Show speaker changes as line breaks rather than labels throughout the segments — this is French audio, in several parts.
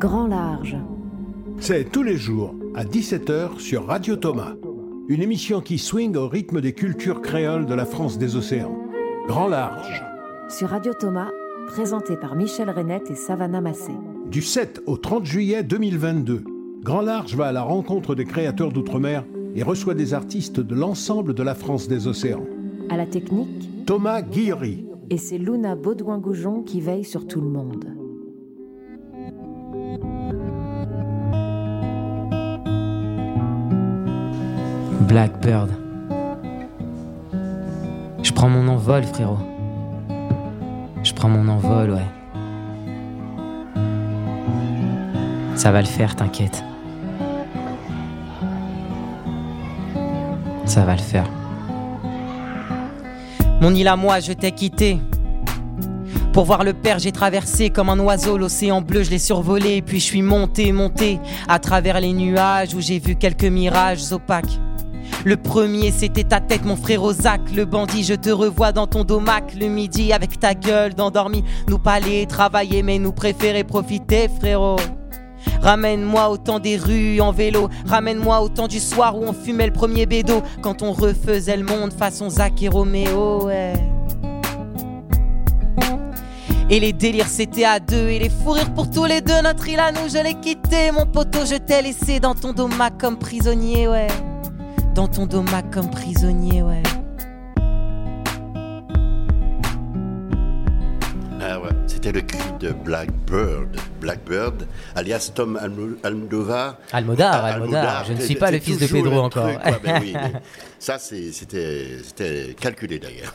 Grand Large.
C'est tous les jours à 17h sur Radio Thomas. Une émission qui swing au rythme des cultures créoles de la France des océans. Grand Large.
Sur Radio Thomas, présenté par Michel Renette et Savannah Massé.
Du 7 au 30 juillet 2022, Grand Large va à la rencontre des créateurs d'outre-mer et reçoit des artistes de l'ensemble de la France des océans.
À la technique,
Thomas Guillery.
et c'est Luna Baudouin-Goujon qui veille sur tout le monde.
Blackbird. Je prends mon envol, frérot. Je prends mon envol, ouais. Ça va le faire, t'inquiète. Ça va le faire. Mon île à moi, je t'ai quitté. Pour voir le père, j'ai traversé comme un oiseau l'océan bleu, je l'ai survolé, puis je suis monté, monté à travers les nuages où j'ai vu quelques mirages opaques. Le premier, c'était ta tête, mon frère Zach, le bandit. Je te revois dans ton domac le midi avec ta gueule d'endormi. Nous pas aller travailler, mais nous préférer profiter, frérot. Ramène-moi au temps des rues en vélo. Ramène-moi au temps du soir où on fumait le premier bédo. Quand on refaisait le monde façon Zach et Roméo, ouais. Et les délires c'était à deux et les fous rires pour tous les deux. Notre île à nous, je l'ai quitté, mon poteau, je t'ai laissé dans ton domac comme prisonnier, ouais. Dans ton domac comme prisonnier, ouais.
Ah ouais, c'était le cri de Blackbird. Blackbird, alias Tom Almo- Almodovar.
Almodar,
Ah,
Almodar. Je ne suis pas le fils de Pedro encore.
truc, quoi. Ben oui, ça, c'était calculé d'ailleurs.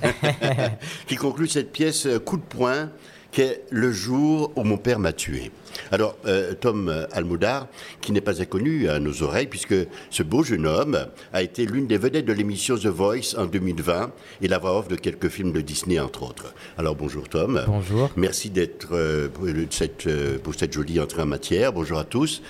qui conclut cette pièce euh, coup de poing qui est Le jour où mon père m'a tué. Alors, euh, Tom Almoudar, qui n'est pas inconnu à nos oreilles, puisque ce beau jeune homme a été l'une des vedettes de l'émission The Voice en 2020 et la voix off de quelques films de Disney, entre autres. Alors, bonjour Tom.
Bonjour.
Merci d'être euh, pour, cette, euh, pour cette jolie entrée en matière. Bonjour à tous.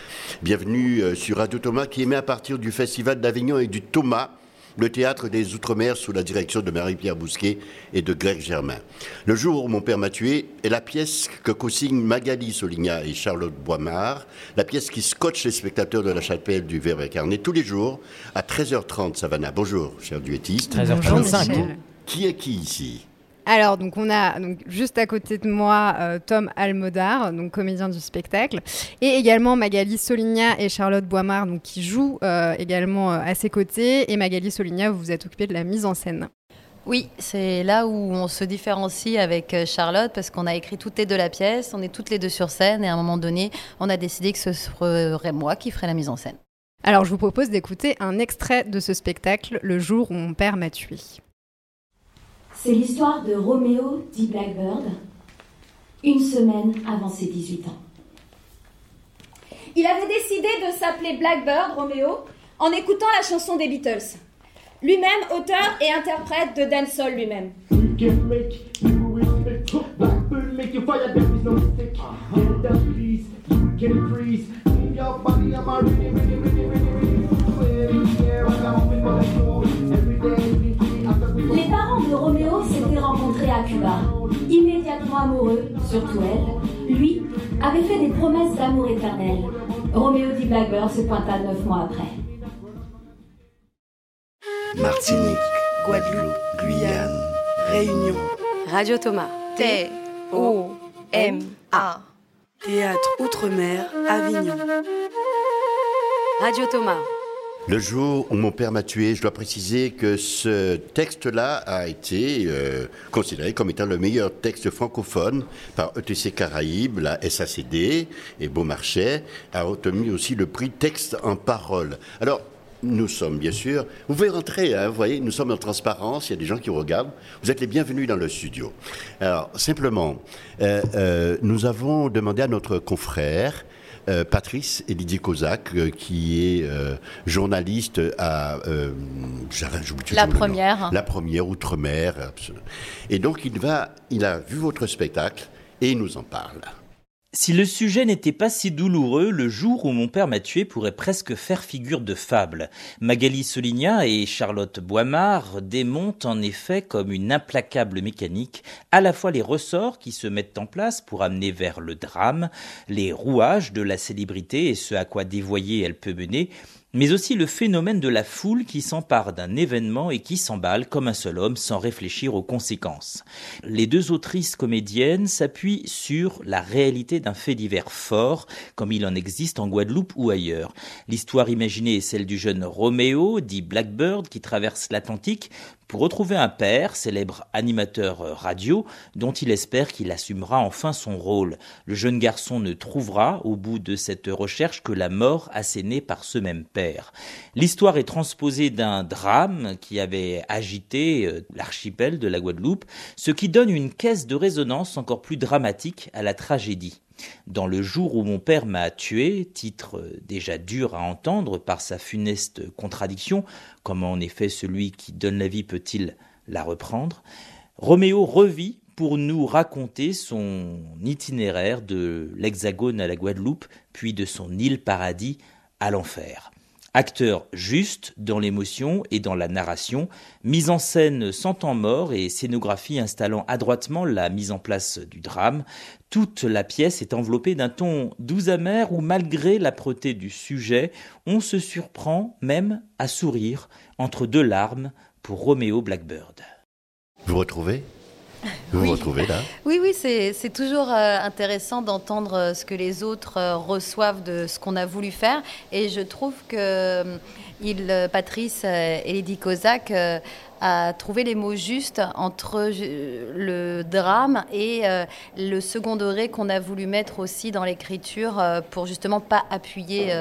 Bienvenue euh, sur Radio Thomas qui émet à partir du Festival d'Avignon et du Thomas, le théâtre des Outre-mer sous la direction de Marie-Pierre Bousquet et de Greg Germain. Le jour où mon père m'a tué est la pièce que co-signent Magali Soligna et Charlotte Boimard, la pièce qui scotche les spectateurs de la chapelle du Verbe incarné tous les jours à 13h30, Savannah. Bonjour, cher duettiste.
13h35.
Michel.
Qui est qui ici?
Alors, donc, on a donc, juste à côté de moi euh, Tom Almodar, donc comédien du spectacle, et également Magali Soligna et Charlotte Boimard, donc, qui jouent euh, également euh, à ses côtés. Et Magali Soligna, vous vous êtes occupée de la mise en scène.
Oui, c'est là où on se différencie avec Charlotte parce qu'on a écrit toutes les deux la pièce, on est toutes les deux sur scène et à un moment donné, on a décidé que ce serait moi qui ferais la mise en scène.
Alors, je vous propose d'écouter un extrait de ce spectacle, Le jour où mon père m'a tué.
C'est l'histoire de Roméo dit Blackbird, une semaine avant ses 18 ans.
Il avait décidé de s'appeler Blackbird, Roméo, en écoutant la chanson des Beatles. Lui-même, auteur et interprète de dancehall lui-même.
Surtout elle, lui avait fait des promesses d'amour éternel. Roméo dit Blackbird se pointa neuf mois après.
Martinique, Guadeloupe, Guyane, Réunion,
Radio Thomas.
T O M
A.
Théâtre Outre-mer, Avignon. Radio Thomas.
Le jour où mon père m'a tué, je dois préciser que ce texte-là a été euh, considéré comme étant le meilleur texte francophone par ETC Caraïbes, la SACD et Beaumarchais, a obtenu aussi le prix texte en parole. Alors, nous sommes bien sûr, vous pouvez rentrer, hein, vous voyez, nous sommes en transparence, il y a des gens qui regardent, vous êtes les bienvenus dans le studio. Alors, simplement, euh, euh, nous avons demandé à notre confrère, euh, Patrice et Didier Kozak, euh, qui est euh, journaliste à
La première.
La première outre-mer. Et donc il va, il a vu votre spectacle et il nous en parle.
Si le sujet n'était pas si douloureux, le jour où mon père m'a tué pourrait presque faire figure de fable. Magali Soligna et Charlotte Boimard démontent en effet comme une implacable mécanique à la fois les ressorts qui se mettent en place pour amener vers le drame, les rouages de la célébrité et ce à quoi dévoyer elle peut mener, mais aussi le phénomène de la foule qui s'empare d'un événement et qui s'emballe comme un seul homme sans réfléchir aux conséquences. Les deux autrices comédiennes s'appuient sur la réalité d'un fait divers fort, comme il en existe en Guadeloupe ou ailleurs. L'histoire imaginée est celle du jeune Roméo, dit Blackbird, qui traverse l'Atlantique pour retrouver un père, célèbre animateur radio, dont il espère qu'il assumera enfin son rôle. Le jeune garçon ne trouvera, au bout de cette recherche, que la mort assénée par ce même père. L'histoire est transposée d'un drame qui avait agité euh, l'archipel de la Guadeloupe, ce qui donne une caisse de résonance encore plus dramatique à la tragédie. Dans Le jour où mon père m'a tué, titre déjà dur à entendre par sa funeste contradiction, comment en effet celui qui donne la vie peut-il la reprendre, Roméo revit pour nous raconter son itinéraire de l'Hexagone à la Guadeloupe, puis de son île paradis à l'enfer. Acteur juste dans l'émotion et dans la narration, mise en scène sans temps mort et scénographie installant adroitement la mise en place du drame, toute la pièce est enveloppée d'un ton doux amer où malgré l'âpreté du sujet, on se surprend même à sourire entre deux larmes pour Roméo Blackbird.
Vous retrouvez vous oui. retrouvez là
Oui, oui, c'est toujours euh, intéressant d'entendre euh, ce que les autres euh, reçoivent de ce qu'on a voulu faire. Et je trouve que il, Patrice et Lydie Kozak a trouvé les mots justes entre le drame et le second degré qu'on a voulu mettre aussi dans l'écriture pour justement pas appuyer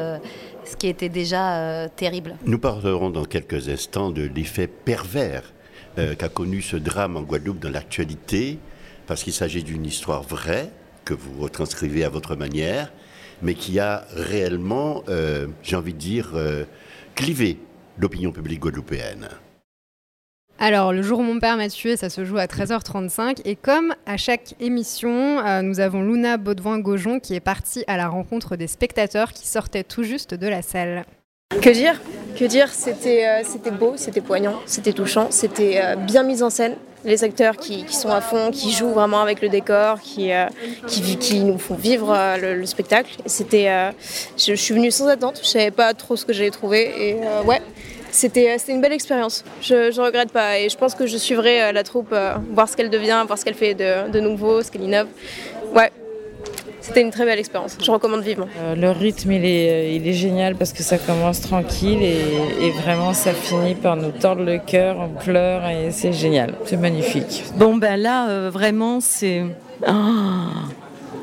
ce qui était déjà terrible.
Nous parlerons dans quelques instants de l'effet pervers euh, qu'a connu ce drame en Guadeloupe dans l'actualité, parce qu'il s'agit d'une histoire vraie, que vous retranscrivez à votre manière, mais qui a réellement, euh, j'ai envie de dire, euh, clivé l'opinion publique guadeloupéenne.
Alors, le jour où mon père m'a tué, ça se joue à 13h35. Et comme à chaque émission, nous avons Luna Baudouin-Gaujon qui est partie à la rencontre des spectateurs qui sortaient tout juste de la salle.
Que dire? Que dire? C'était euh, c'était beau, c'était poignant, c'était touchant, c'était euh, bien mis en scène. Les acteurs qui, sont à fond, qui jouent vraiment avec le décor, qui, euh, qui, nous font vivre le, spectacle. C'était, je, je, suis venue sans attente, je savais pas trop ce que j'allais trouver. Et ouais, c'était une belle expérience. Je ne regrette pas et je pense que je suivrai la troupe, voir ce qu'elle devient, voir ce qu'elle fait de, de nouveau, ce qu'elle innove. Ouais, c'était une très belle expérience. Je recommande vivement.
Euh, le rythme, il est, euh, il est génial parce que ça commence tranquille et, vraiment ça finit par nous tordre le cœur, on pleure et c'est génial. C'est magnifique.
Bon, ben là, euh, vraiment, c'est. Ah,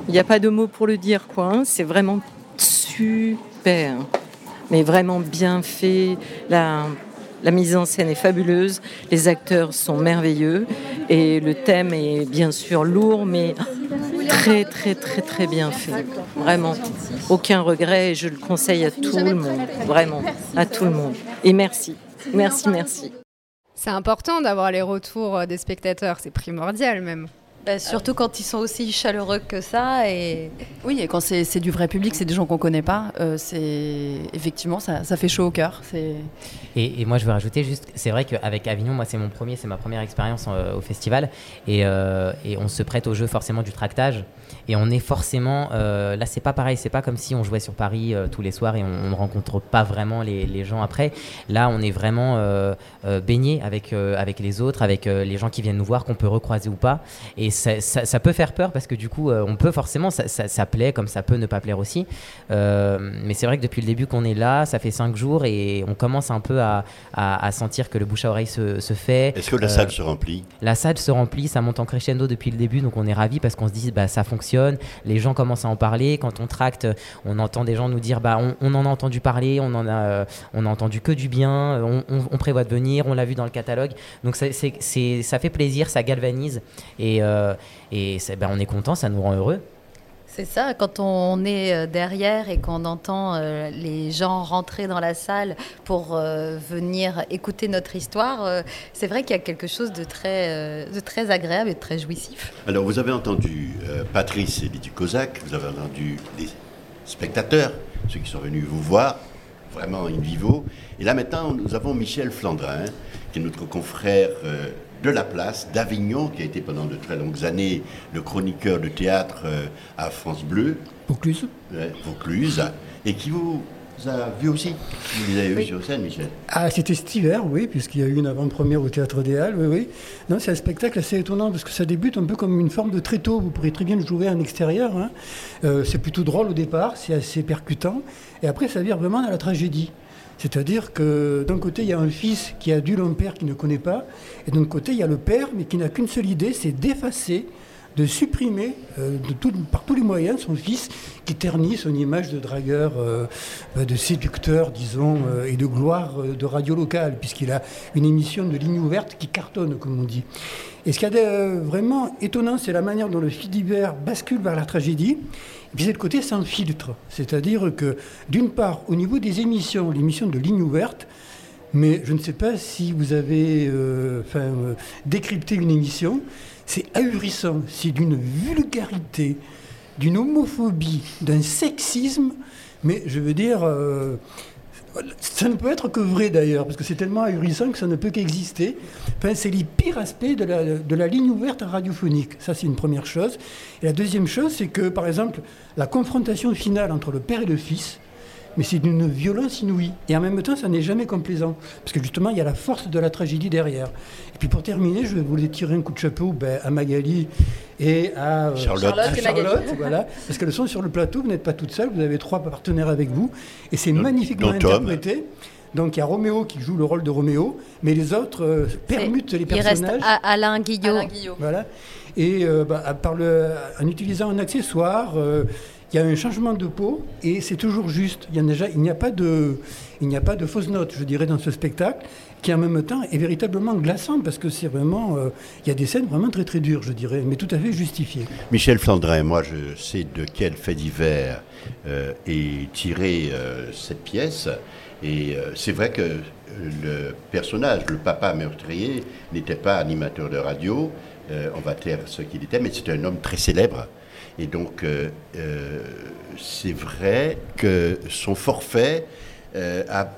il n'y a pas de mots pour le dire, quoi. Hein. C'est vraiment super. Mais vraiment bien fait. La, la mise en scène est fabuleuse, les acteurs sont merveilleux et le thème est bien sûr lourd, mais très très très très bien fait. Vraiment, aucun regret et je le conseille à tout le monde, vraiment, à tout le monde. Et merci, merci, merci.
C'est important d'avoir les retours des spectateurs, c'est primordial même.
Bah, surtout quand ils sont aussi chaleureux que ça. Et...
Oui, et quand c'est du vrai public, c'est des gens qu'on ne connaît pas, euh, c'est effectivement, ça, ça, fait chaud au cœur.
Et, et, moi, je veux rajouter juste, c'est vrai qu'avec Avignon, moi, c'est mon premier, c'est ma première expérience euh, au festival, et, euh, et, on se prête au jeu forcément du tractage, et on est forcément, euh, là, c'est pas pareil, c'est pas comme si on jouait sur Paris euh, tous les soirs et on, ne rencontre pas vraiment les, les, gens après. Là, on est vraiment baigné avec avec les autres, avec les gens qui viennent nous voir, qu'on peut recroiser ou pas, et ça, peut faire peur parce que du coup, euh, on peut forcément, ça, plaît comme ça peut ne pas plaire aussi. Euh, mais c'est vrai que depuis le début qu'on est là, ça fait cinq jours et on commence un peu à, sentir que le bouche à oreille se, fait.
Est-ce que la salle se remplit?
La salle se remplit, ça monte en crescendo depuis le début, donc on est ravis parce qu'on se dit bah ça fonctionne. Les gens commencent à en parler. Quand on tracte, on entend des gens nous dire bah on, en a entendu parler, on en a, euh, on a entendu que du bien, on, prévoit de venir, on l'a vu dans le catalogue. Donc ça fait plaisir, ça galvanise et et ben, on est content, ça nous rend heureux.
C'est ça, quand on est euh, derrière et qu'on entend euh, les gens rentrer dans la salle pour euh, venir écouter notre histoire, c'est vrai qu'il y a quelque chose de très, agréable et de très jouissif.
Alors, vous avez entendu Patrice et Lydie Kozak, vous avez entendu les spectateurs, ceux qui sont venus vous voir, vraiment in vivo. Et là, maintenant, nous avons Michel Flandrin, qui est notre confrère de la place, d'Avignon, qui a été pendant de très longues années le chroniqueur de théâtre euh, à France Bleu.
Vaucluse.
Vaucluse. Et qui vous a vu aussi. Vous les avez
Oui.
sur scène, Michel?
Ah, c'était cet hiver, oui, puisqu'il y a eu une avant-première au Théâtre des Halles, oui, oui. Non, c'est un spectacle assez étonnant, parce que ça débute un peu comme une forme de tréteau. Vous pourriez très bien le jouer en extérieur. hein. Euh, c'est plutôt drôle au départ, c'est assez percutant, et après ça vire vraiment dans la tragédie. C'est-à-dire que d'un côté, il y a un fils qui a dû père qu'il ne connaît pas, et d'un côté, il y a le père, mais qui n'a qu'une seule idée, c'est d'effacer, de supprimer euh, par tous les moyens son fils qui ternit son image de dragueur, euh, de séducteur, disons, euh, et de gloire de radio locale, puisqu'il a une émission de ligne ouverte qui cartonne, comme on dit. Et ce de euh, vraiment étonnant, c'est la manière dont le d'hiver bascule vers la tragédie. Et puis c'est le côté sans filtre. C'est-à-dire que, d'une part, au niveau des émissions, l'émission de ligne ouverte, mais je ne sais pas si vous avez décrypté une émission, c'est ahurissant, c'est d'une vulgarité, d'une homophobie, d'un sexisme, mais je veux dire, euh, ça ne peut être que vrai d'ailleurs, parce que c'est tellement ahurissant que ça ne peut qu'exister. Enfin, c'est les pires aspects de la, de la ligne ouverte radiophonique. Ça, c'est une première chose. Et la deuxième chose, c'est que, par exemple, la confrontation finale entre le père et le fils, mais c'est d'une violence inouïe. Et en même temps, ça n'est jamais complaisant. Parce que justement, il y a la force de la tragédie derrière. Et puis pour terminer, je voulais tirer un coup de chapeau ben, à Magali et à euh,
Charlotte.
à
Charlotte
voilà. Parce qu'elles sont sur le plateau, vous n'êtes pas toutes seules, vous avez trois partenaires avec vous. Et c'est magnifiquement interprété. Donc il y a Roméo qui joue le rôle de Roméo, mais les autres euh, permutent les
Il reste
personnages.
à- Alain Guillot.
Voilà. Et euh, bah, à- par le- en utilisant un accessoire, euh, il y a un changement de peau et c'est toujours juste. Il n'y a pas de, il n'y je dirais, dans ce spectacle, qui en même temps est véritablement glaçant parce que c'est vraiment, euh, il y a des scènes vraiment très très dures, je dirais, mais tout à fait justifiées.
Michel Flandrin, moi je sais de quel fait divers euh, est tirée euh, cette pièce. Et c'est vrai que le personnage, le papa meurtrier, n'était pas animateur de radio. On va taire ce qu'il était, mais c'était un homme très célèbre. Et donc, euh, euh, c'est vrai que son forfait euh, a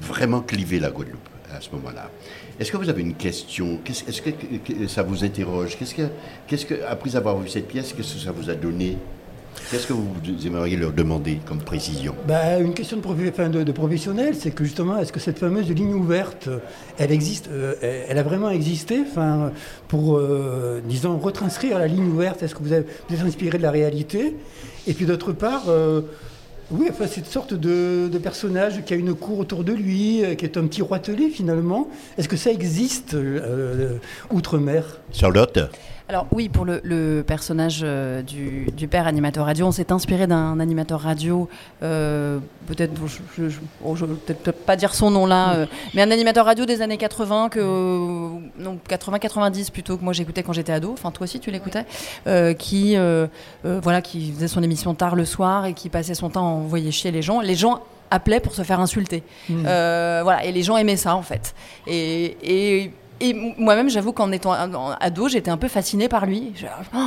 vraiment clivé la Guadeloupe à ce moment-là. Est-ce que vous avez une question? Est-ce que, ça vous interroge? Qu'est-ce que, qu'est-ce que, après avoir vu cette pièce, qu'est-ce que ça vous a donné? Qu'est-ce que vous aimeriez leur demander comme précision?
Bah, une question de, enfin, de, de professionnel, c'est que justement, est-ce que cette fameuse ligne ouverte, elle existe, euh, elle a vraiment existé, enfin, pour, euh, disons, retranscrire la ligne ouverte Est-ce que vous, avez, vous êtes inspiré de la réalité? Et puis d'autre part, euh, oui, enfin, cette sorte de, de personnage qui a une cour autour de lui, qui est un petit roitelet finalement. Est-ce que ça existe outre-mer?
Charlotte?
Alors oui, pour le, le personnage euh, du, du père animateur radio, on s'est inspiré d'un animateur radio, euh, peut-être, je, je vais peut-être pas dire son nom là, euh, mais un animateur radio des années 80, que, non 80-90 plutôt, que moi j'écoutais quand j'étais ado, enfin toi aussi tu l'écoutais, qui, voilà, qui faisait son émission tard le soir et qui passait son temps à envoyer chier les gens. Les gens appelaient pour se faire insulter.
Mm.
Euh, voilà, et les gens aimaient ça en fait. Et, et, et moi-même, j'avoue qu'en étant ado, j'étais un peu fascinée par lui. Je- oh,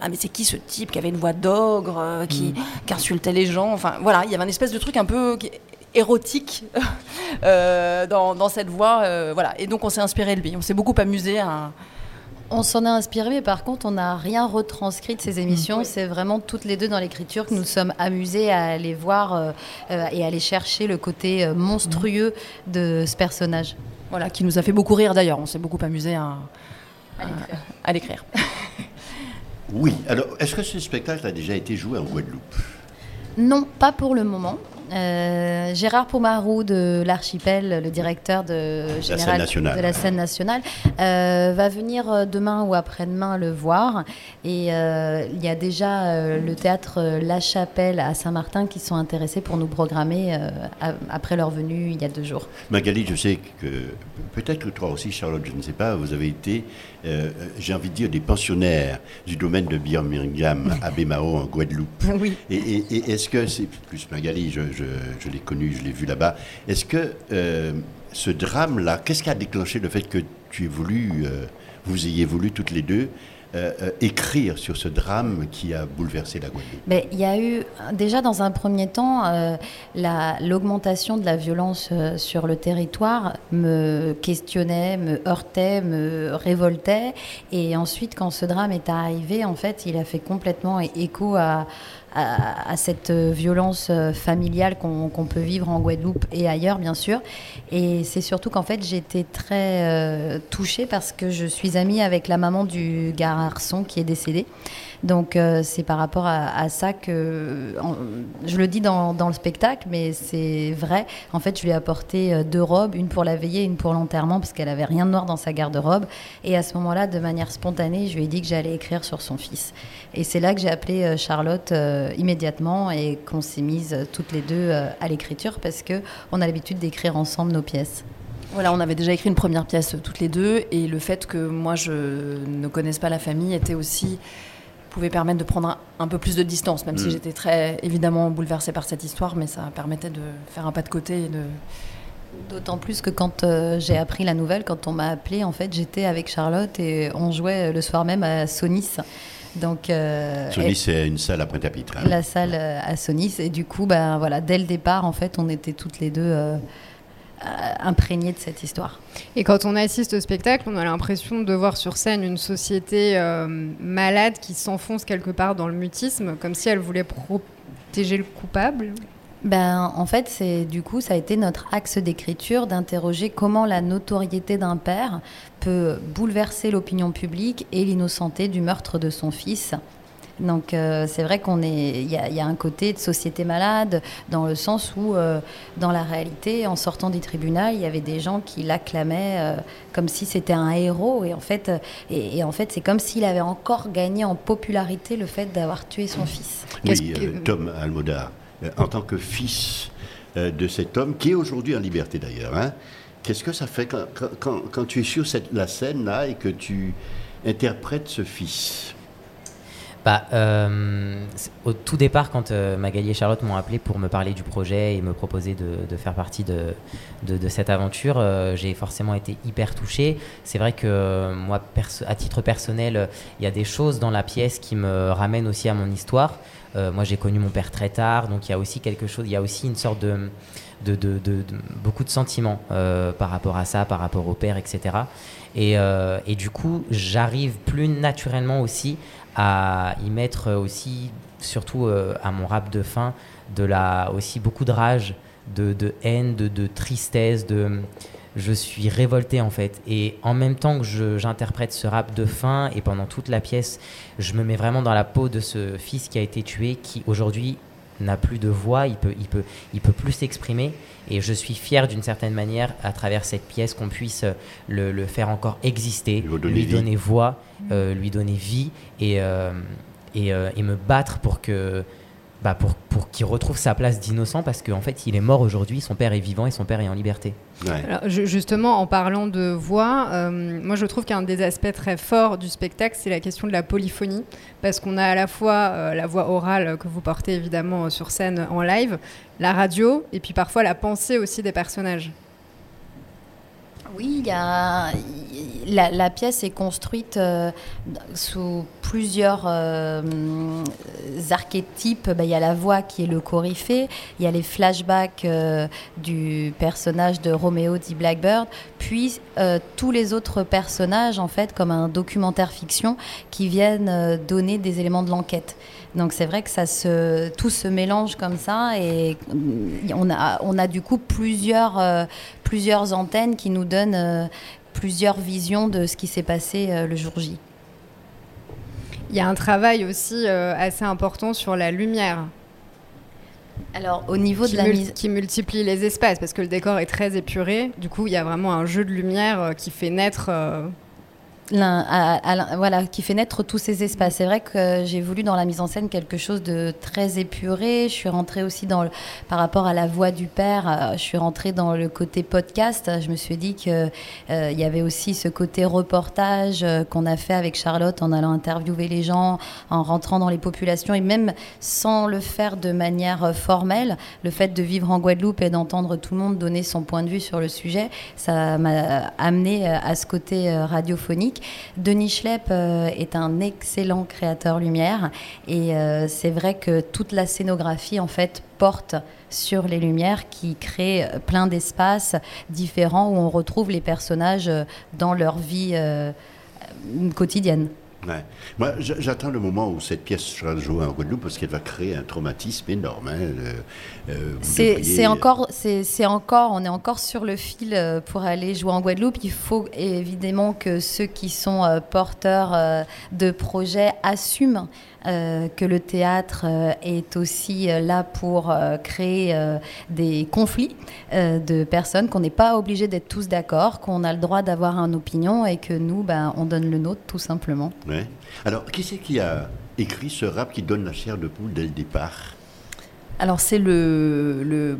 ah, mais c'est qui ce type qui avait une voix d'ogre, euh, qui, qui insultait les gens? Enfin, voilà, il y avait une espèce de truc un peu érotique euh, dans, dans cette voix. euh, voilà, et donc on s'est inspiré de lui. On s'est beaucoup amusé à.
On s'en a inspiré, mais par contre, on n'a rien retranscrit de ces émissions. C'est vraiment toutes les deux dans l'écriture que nous sommes amusés à aller voir euh, et à aller chercher le côté monstrueux de ce personnage.
Voilà, qui nous a fait beaucoup rire d'ailleurs. On s'est beaucoup amusé à, à- à l'écrire.
Oui. Alors, est-ce que ce spectacle a déjà été joué en Guadeloupe?
Non, pas pour le moment. Euh, Gérard Pomarou de l'Archipel, le directeur de, général
scène nationale.
de la scène nationale, euh, va venir euh, demain ou après-demain le voir. Et euh, il y a déjà le théâtre La Chapelle à Saint-Martin qui sont intéressés pour nous programmer après leur venue il y a deux jours.
Magali, je sais que peut-être que toi aussi, Charlotte, je ne sais pas, vous avez été, j'ai envie de dire, des pensionnaires du domaine de Birmingham à Bémao en Guadeloupe.
Oui.
Et, et- et est-ce que, c'est plus Magali, je, je- je l'ai connu, je l'ai vu là-bas, est-ce que euh, ce drame-là, qu'est-ce qui a déclenché le fait que tu aies voulu, euh, vous ayez voulu toutes les deux, euh, écrire sur ce drame qui a bouleversé la Guadeloupe?
Mais il y a eu, déjà dans un premier temps, la- l'augmentation de la violence sur le territoire me questionnait, me heurtait, me révoltait. Et ensuite, quand ce drame est arrivé, en fait, il a fait complètement écho à, à- cette euh, violence euh, familiale qu'on qu'on peut vivre en Guadeloupe et ailleurs, bien sûr. Et c'est surtout qu'en fait, j'étais très euh, touchée parce que je suis amie avec la maman du garçon qui est décédé. Donc euh, c'est par rapport à, ça que je le dis dans, le spectacle, mais c'est vrai. En fait, je lui ai apporté euh, deux robes, une pour la veillée, une pour l'enterrement, parce qu'elle avait rien de noir dans sa garde-robe. Et à ce moment-là, de manière spontanée, je lui ai dit que j'allais écrire sur son fils. Et c'est là que j'ai appelé euh, Charlotte immédiatement et qu'on s'est mises euh, toutes les deux à l'écriture parce que on a l'habitude d'écrire ensemble nos pièces.
Voilà, on avait déjà écrit une première pièce toutes les deux, et le fait que moi je ne connaisse pas la famille était aussi pouvait permettre de prendre un, un peu plus de distance, même si
Mm.
j'étais très évidemment bouleversée par cette histoire, mais ça permettait de faire un pas de côté et de.
D'autant plus que quand euh, j'ai appris la nouvelle, quand on m'a appelé, en fait, j'étais avec Charlotte et on jouait euh, le soir même à Sonis. Donc, euh,
Sony,
et-
c'est une salle à Pointe-à-Pitre. hein.
la salle euh, à Sonis. Et du coup, ben, voilà, dès le départ, en fait, on était toutes les deux euh, imprégnées de cette histoire.
Et quand on assiste au spectacle, on a l'impression de voir sur scène une société euh, malade qui s'enfonce quelque part dans le mutisme, comme si elle voulait protéger le coupable.
Ben, en fait, c'est du coup, ça a été notre axe d'écriture d'interroger comment la notoriété d'un père peut bouleverser l'opinion publique et l'innocenté du meurtre de son fils. Donc euh, c'est vrai qu'on est, il y, a- il y a un côté de société malade dans le sens où, euh, dans la réalité, en sortant du tribunal, il y avait des gens qui l'acclamaient euh, comme si c'était un héros. Et en fait, et, et en fait, c'est comme s'il avait encore gagné en popularité le fait d'avoir tué son fils.
Oui, Tom Almodar, euh, en tant que fils de cet homme, qui est aujourd'hui en liberté d'ailleurs, hein, qu'est-ce que ça fait quand, quand- quand- quand tu es sur cette, la scène là et que tu interprètes ce fils?
Bah, euh, au tout départ, quand euh, Magali et Charlotte m'ont appelé pour me parler du projet et me proposer de, faire partie de, cette aventure, euh, j'ai forcément été hyper touché. C'est vrai que moi, à titre personnel, il y a des choses dans la pièce qui me ramènent aussi à mon histoire. Moi, j'ai connu mon père très tard, donc il y a aussi quelque chose, il y a aussi une sorte de, beaucoup de sentiments par rapport à ça, par rapport au père, etc. Et, et du coup, j'arrive plus naturellement aussi à y mettre aussi, surtout euh, à mon rap de fin, de la aussi beaucoup de rage, de, de haine, de, de tristesse, de je suis révolté en fait. Et en même temps que j'interprète ce rap de fin et pendant toute la pièce, je me mets vraiment dans la peau de ce fils qui a été tué, qui aujourd'hui n'a plus de voix, il peut, il peut, il peut plus s'exprimer. Et je suis fier d'une certaine manière, à travers cette pièce, qu'on puisse euh, le, le faire encore exister,
donner
lui
vie.
donner voix, euh, lui donner vie et, euh, et, euh, et me battre pour que bah pour, pour qu'il retrouve sa place d'innocent parce qu'en fait il est mort aujourd'hui, son père est vivant et son père est en liberté.
Alors, justement, en parlant de voix, euh, moi je trouve qu'un des aspects très forts du spectacle, c'est la question de la polyphonie, parce qu'on a à la fois euh, la voix orale que vous portez évidemment euh, sur scène en live, la radio, et puis parfois la pensée aussi des personnages.
Oui, la, pièce est construite euh, sous plusieurs euh, archétypes. Ben, il y a la voix qui est le coryphée, il y a les flashbacks euh, du personnage de Roméo dit Blackbird, puis tous les autres personnages, en fait, comme un documentaire fiction, qui viennent donner des éléments de l'enquête. Donc c'est vrai que ça se, tout se mélange comme ça et on a, on a du coup plusieurs, euh, plusieurs antennes qui nous donnent euh, plusieurs visions de ce qui s'est passé euh, le jour J.
Il y a un travail aussi assez important sur la lumière.
Alors, au niveau de la
mul-
mise.
qui multiplie les espaces parce que le décor est très épuré. Du coup, il y a vraiment un jeu de lumière qui fait naître.
Voilà, qui fait naître tous ces espaces. C'est vrai que j'ai voulu dans la mise en scène quelque chose de très épuré. Je suis rentrée aussi dans par rapport à la voix du père. euh, Je suis rentrée dans le côté podcast. Je me suis dit que euh, y avait aussi ce côté reportage euh, qu'on a fait avec Charlotte en allant interviewer les gens, en rentrant dans les populations et même sans le faire de manière formelle. Le fait de vivre en Guadeloupe et d'entendre tout le monde donner son point de vue sur le sujet, ça m'a amené à ce côté euh, Denis Schlepp euh, est un excellent créateur lumière et euh, c'est vrai que toute la scénographie en fait porte sur les lumières qui créent euh, plein d'espaces différents où on retrouve les personnages dans leur vie quotidienne.
Ouais. Moi, j'attends le moment où cette pièce sera jouée en Guadeloupe parce qu'elle va créer un traumatisme énorme. hein. Euh,
encore, c'est encore, on est encore sur le fil euh, pour aller jouer en Guadeloupe. Il faut évidemment que ceux qui sont euh, porteurs euh, de projets assument euh, que le théâtre euh, est aussi euh, là pour euh, créer euh, des conflits euh, de personnes, qu'on n'est pas obligé d'être tous d'accord, qu'on a le droit d'avoir une opinion et que nous, ben, on donne le nôtre tout simplement.
Ouais. Alors, qui c'est qui a écrit ce rap qui donne la chair de poule dès le départ?
Alors c'est le, le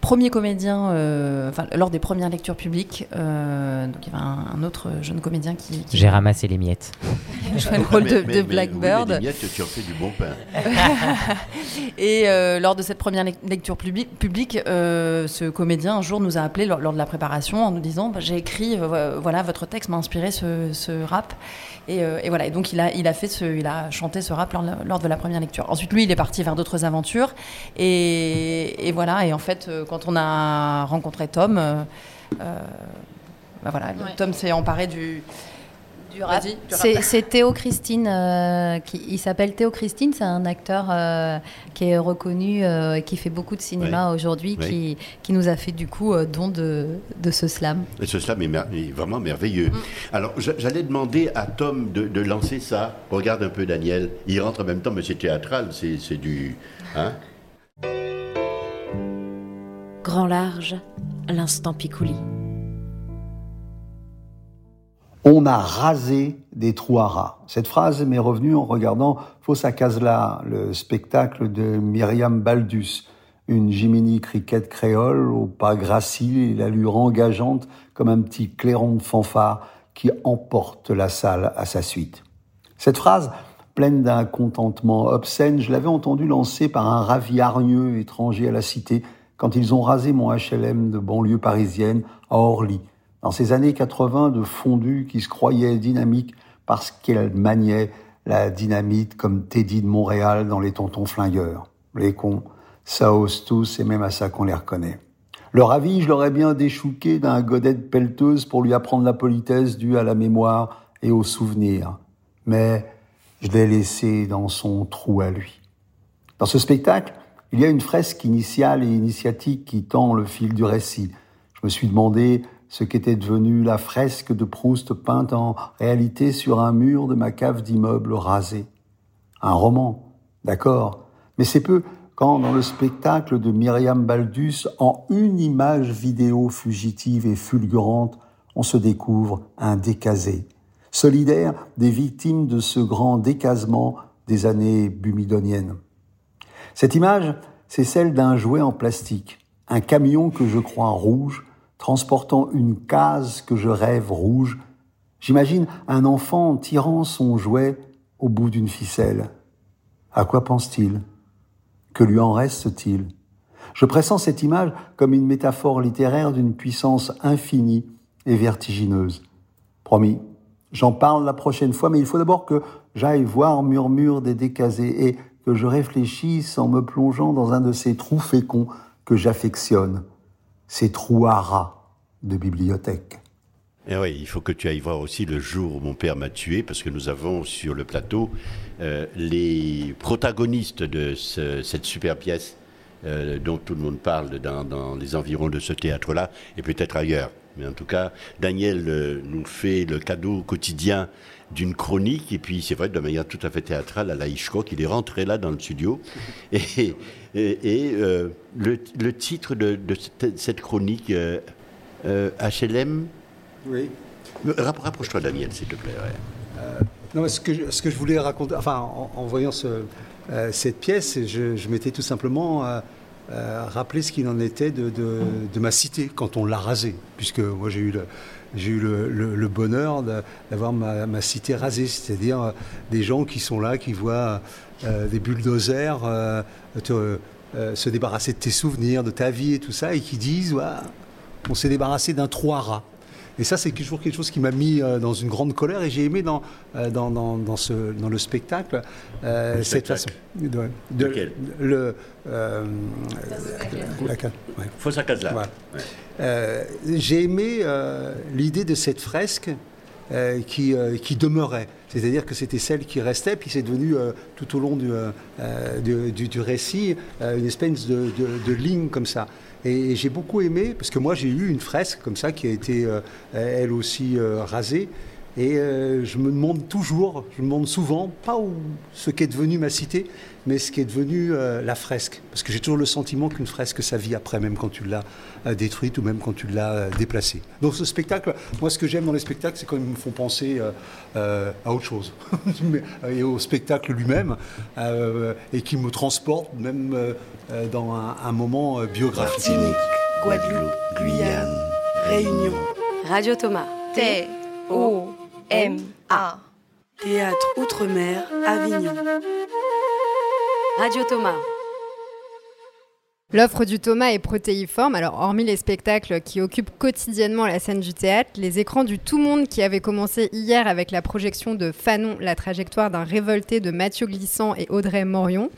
premier comédien, euh, enfin lors des premières lectures publiques, euh, donc il y avait un, un autre jeune comédien qui, qui
J'ai ramassé les miettes.
jouait le rôle
Mais-
de,
mais-
de
mais oui, mais
Blackbird.
des miettes, tu en fais du bon pain.
Et euh, lors de cette première lec- lecture publi- publique, euh, ce comédien un jour nous a appelé lors, lors de la préparation en nous disant bah, j'ai écrit euh, voilà votre texte m'a inspiré ce, ce rap et, euh, et voilà et donc il a il a fait ce il a chanté ce rap lors, lors de la première lecture. Ensuite lui il est parti vers d'autres aventures et, et voilà et en fait euh, quand on a rencontré Tom euh, euh, bah voilà
Ouais.
Tom s'est emparé du
Du rap. C'est Théo Christine, euh, qui, il s'appelle Théo Christine, c'est un acteur euh, qui est reconnu euh, et qui fait beaucoup de cinéma
Ouais.
aujourd'hui,
Ouais.
qui, qui nous a fait du coup euh, don de, de ce slam.
Et ce slam est, mer- est vraiment
Mm.
merveilleux. Alors, j'a- j'allais demander à Tom de, de lancer ça. Regarde un peu Daniel. Il rentre en même temps, mais c'est théâtral. C'est c'est du. Hein?
Grand large, l'instant Picouli.
On a rasé des trous à rats. Cette phrase m'est revenue en regardant Fossa Casla, le spectacle de Myriam Baldus, une Jiminy cricket créole au pas gracile et l'allure engageante comme un petit clairon de fanfare qui emporte la salle à sa suite. Cette phrase, pleine d'un contentement obscène, je l'avais entendue lancée par un ravi hargneux étranger à la cité quand ils ont rasé mon HLM de banlieue parisienne à Orly, dans ces années 80 de fondu qui se croyait dynamique parce qu'elle maniait la dynamite comme Teddy de Montréal dans les tontons flingueurs. Les cons, ça ose tous et même à ça qu'on les reconnaît. Le ravi, je l'aurais bien déchouqué d'un godet de pour lui apprendre la politesse due à la mémoire et au souvenir. Mais je l'ai laissé dans son trou à lui. Dans ce spectacle, il y a une fresque initiale et initiatique qui tend le fil du récit. Je me suis demandé ce qu'était devenue la fresque de Proust peinte en réalité sur un mur de ma cave d'immeuble rasé. Un roman, d'accord, mais c'est peu quand dans le spectacle de Myriam Baldus, en une image vidéo fugitive et fulgurante, on se découvre un décasé, solidaire des victimes de ce grand décasement des années bumidoniennes. Cette image, c'est celle d'un jouet en plastique, un camion que je crois rouge, transportant une case que je rêve rouge. J'imagine un enfant tirant son jouet au bout d'une ficelle. À quoi pense-t-il? Que lui en reste-t-il? Je pressens cette image comme une métaphore littéraire d'une puissance infinie et vertigineuse. Promis, j'en parle la prochaine fois, mais il faut d'abord que j'aille voir Murmure des Décasés et que je réfléchisse en me plongeant dans un de ces trous féconds que j'affectionne, ces trous de bibliothèque.
Et oui, il faut que tu ailles voir aussi le jour où mon père m'a tué, parce que nous avons sur le plateau euh, les protagonistes de ce- cette super pièce euh, dont tout le monde parle dans, dans les environs de ce théâtre-là et peut-être ailleurs. Mais en tout cas, Daniel euh, nous fait le cadeau quotidien d'une chronique, et puis c'est vrai, de manière tout à fait théâtrale, à la Hitchcock, il est rentré là dans le studio. Et, et, et, euh, le, le, titre de, de cette, chronique, euh, euh, HLM
Oui.
Rapproche-toi, Daniel, s'il te plaît. Ouais.
non, ce que, je, ce que je voulais raconter, enfin, en, en voyant ce, cette pièce, je, je m'étais tout simplement euh, rappeler ce qu'il en était de, de, de, ma cité quand on l'a rasée, puisque moi j'ai eu le, j'ai eu le, bonheur d'avoir ma, cité rasée, c'est-à-dire euh, des gens qui sont là, qui voient euh, des bulldozers euh, se débarrasser de tes souvenirs, de ta vie et tout ça, et qui disent on s'est débarrassé d'un trou à rats. Et ça, c'est toujours quelque chose qui m'a mis euh, dans une grande colère. Et j'ai aimé dans, euh, dans, dans, dans, ce, dans le spectacle euh,
le
cette
spectacle.
façon. De, de,
Lequel
le, euh, la.
Ouais.
J'ai aimé l'idée de cette fresque qui, qui demeurait. C'est-à-dire que c'était celle qui restait, puis c'est devenu euh, tout au long du, euh, du, du, récit euh, une espèce de, ligne comme ça. Et, et j'ai beaucoup aimé, parce que moi j'ai eu une fresque comme ça qui a été elle aussi rasée. Et je me demande toujours, je me demande souvent, pas où, ce qu'est devenu ma cité, mais ce qui est devenu euh, la fresque. Parce que j'ai toujours le sentiment qu'une fresque, ça vit après, même quand tu l'as euh, détruite ou même quand tu l'as euh, déplacée. Donc ce spectacle, moi ce que j'aime dans les spectacles, c'est quand ils me font penser à autre chose. et au spectacle lui-même, et qui me transporte même dans un, un moment biographique.
Martinique, Guadeloupe, Guyane, Réunion.
Radio Thomas.
T-O-M-A. Théâtre Outre-mer, Avignon.
Radio Thomas.
L'offre du Thomas est protéiforme, alors hormis les spectacles qui occupent quotidiennement la scène du théâtre, les écrans du Tout Monde qui avaient commencé hier avec la projection de Fanon, la trajectoire d'un révolté de Mathieu Glissant et Audrey Morion.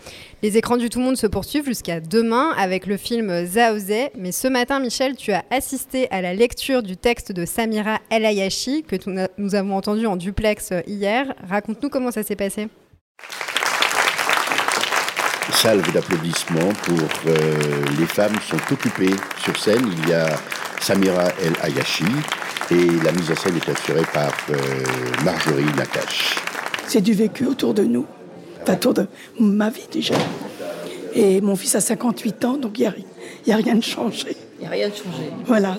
Les écrans du Tout Monde se poursuivent jusqu'à demain avec le film Zaozé, mais ce matin Michel, tu as assisté à la lecture du texte de Samira El Ayashi que nous avons entendu en duplex hier. Raconte-nous comment ça s'est passé
salve d'applaudissements pour euh, les femmes sont occupées sur scène. Il y a Samira El Ayashi et la mise en scène est assurée par euh, Marjorie Nakache.
C'est du vécu autour de nous, autour de ma vie déjà. Et mon fils a 58 ans, donc il n'y a, a, rien de changé.
Il n'y a rien de changé.
Voilà.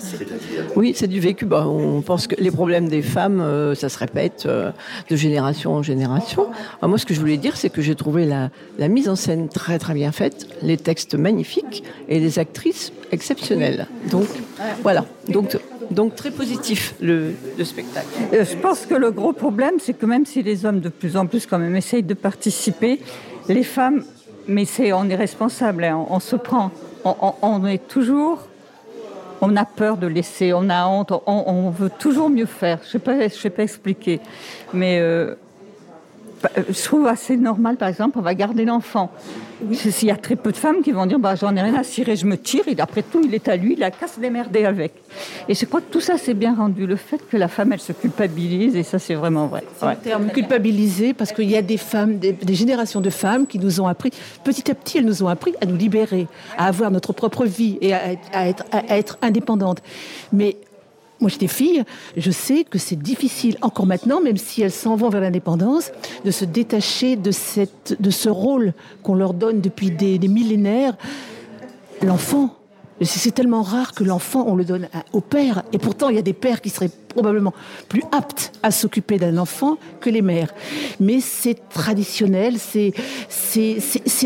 Oui, c'est du vécu. Bah, on pense que les problèmes des femmes, euh, ça se répète euh, de génération en génération. Alors moi, ce que je voulais dire, c'est que j'ai trouvé la, la, mise en scène très très bien faite, les textes magnifiques et les actrices exceptionnelles. Donc voilà. Donc donc très positif le, le spectacle.
Euh, je pense que le gros problème, c'est que même si les hommes de plus en plus quand même essayent de participer, les femmes, mais c'est on est responsable, hein, on, on se prend, on, on, on est toujours on a peur de laisser, on a honte, on, veut toujours mieux faire. Je ne sais, sais, pas expliquer. Mais euh, je trouve assez normal, par exemple, on va garder l'enfant. Oui. Il y a très peu de femmes qui vont dire bah, j'en ai rien à cirer, je me tire, et après tout, il est à lui, il a qu'à se démerder avec. Et je crois que tout ça, c'est bien rendu. Le fait que la femme, elle se culpabilise, et ça, c'est vraiment vrai.
C'est ouais. le terme culpabiliser, parce qu'il y a des femmes, des, des, générations de femmes qui nous ont appris, petit à petit, elles nous ont appris à nous libérer, à avoir notre propre vie et à être, à être, à être indépendantes. Mais moi j'étais fille, je sais que c'est difficile encore maintenant, même si elles s'en vont vers l'indépendance, de se détacher de, ce rôle qu'on leur donne depuis des, millénaires. L'enfant, c'est tellement rare que l'enfant, on le donne au père. Et pourtant, il y a des pères qui seraient probablement plus aptes à s'occuper d'un enfant que les mères. Mais c'est traditionnel, c'est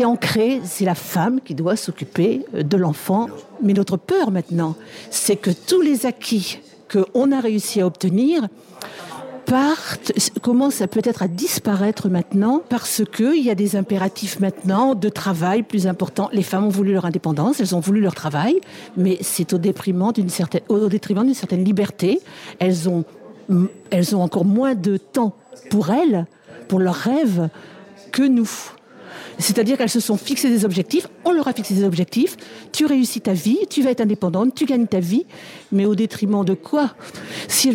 ancré, c'est la femme qui doit s'occuper de l'enfant. Mais notre peur maintenant, c'est que tous les acquis qu'on a réussi à obtenir partent, à peut-être à disparaître maintenant parce qu'il y a des impératifs maintenant de travail plus importants. Les femmes ont voulu leur indépendance, elles ont voulu leur travail, mais c'est au détriment d'une certaine, liberté. Elles ont encore moins de temps pour elles, pour leurs rêves, que nous. C'est-à-dire qu'elles se sont fixées des objectifs, on leur a fixé des objectifs, tu réussis ta vie, tu vas être indépendante, tu gagnes ta vie, mais au détriment de quoi? Si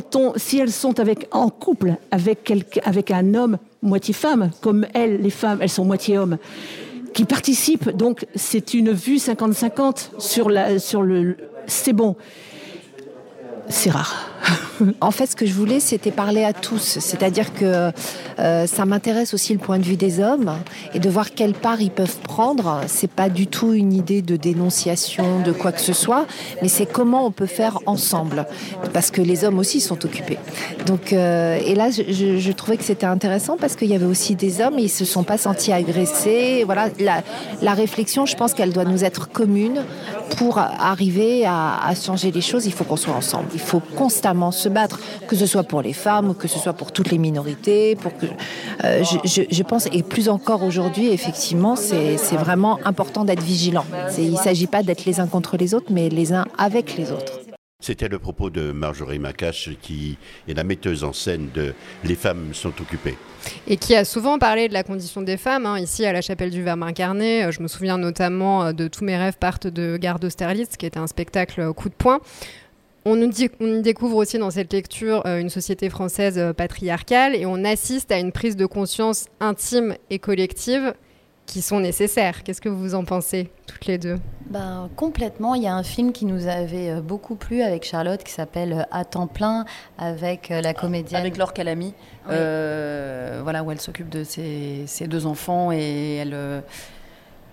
elles, sont avec, en couple avec, avec un homme moitié femme, comme elles, les femmes, elles sont moitié hommes, qui participent. Donc c'est une vue 50-50 sur, la, sur le... C'est bon. C'est rare.
En fait, ce que je voulais, c'était parler à tous. C'est-à-dire que euh, ça m'intéresse aussi le point de vue des hommes et de voir quelle part ils peuvent prendre. C'est pas du tout une idée de dénonciation de quoi que ce soit, mais c'est comment on peut faire ensemble, parce que les hommes aussi sont occupés. Donc, euh, et là, je, trouvais que c'était intéressant parce qu'il y avait aussi des hommes, et ils se sont pas sentis agressés. Voilà, la, la réflexion, je pense qu'elle doit nous être commune pour arriver à, à changer les choses. Il faut qu'on soit ensemble. Il faut constamment se battre, que ce soit pour les femmes ou que ce soit pour toutes les minorités. Pour que, euh, je, je, je, pense, et plus encore aujourd'hui, effectivement, c'est vraiment important d'être vigilant. Il ne s'agit pas d'être les uns contre les autres, mais les uns avec les autres.
C'était le propos de Marjorie Macache, qui est la metteuse en scène de Les femmes sont occupées.
Et qui a souvent parlé de la condition des femmes, hein, ici à la chapelle du Verbe incarné. Je me souviens notamment de Tous mes rêves partent de Gare d'Austerlitz, qui était un spectacle coup de poing. On nous, dit, on y découvre aussi dans cette lecture euh, une société française euh, patriarcale et on assiste à une prise de conscience intime et collective qui sont nécessaires. Qu'est-ce que vous en pensez, toutes les deux?
Ben, Complètement. Il y a un film qui nous avait euh, beaucoup plu avec Charlotte qui s'appelle À temps plein, avec la comédienne.
Avec Laure Calamy, oui. euh, voilà, où elle s'occupe de ses, ses, deux enfants et elle. Euh,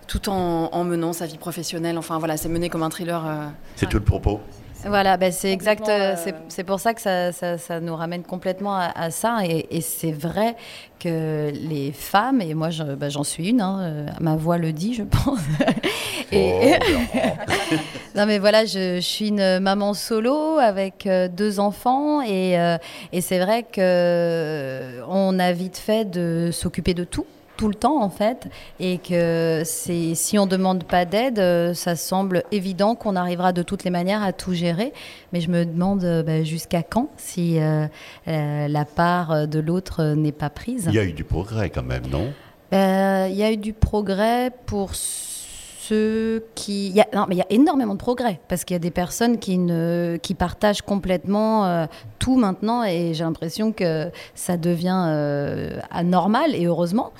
tout en, en, menant sa vie professionnelle. Enfin voilà, c'est mené comme un thriller. Euh,
c'est ouais. tout le propos.
Voilà, bah c'est exact. Euh... C'est pour ça que ça, ça, ça, nous ramène complètement à, à ça. Et, et c'est vrai que les femmes, et moi j'en bah, suis une, hein, ma voix le dit, je pense. et... Oh, non mais voilà, je, je, suis une maman solo avec euh, deux enfants et, euh, et c'est vrai que on a vite fait de s'occuper de tout tout le temps en fait et que c'est si on demande pas d'aide ça semble évident qu'on arrivera de toutes les manières à tout gérer. Mais je me demande bah, jusqu'à quand si euh, euh, la part de l'autre n'est pas prise?
Il y a eu du progrès quand même non?
Euh, il y a eu du progrès pour ceux qui il y a, non mais il y a énormément de progrès parce qu'il y a des personnes qui ne qui partagent complètement euh, tout maintenant et j'ai l'impression que ça devient euh, anormal et heureusement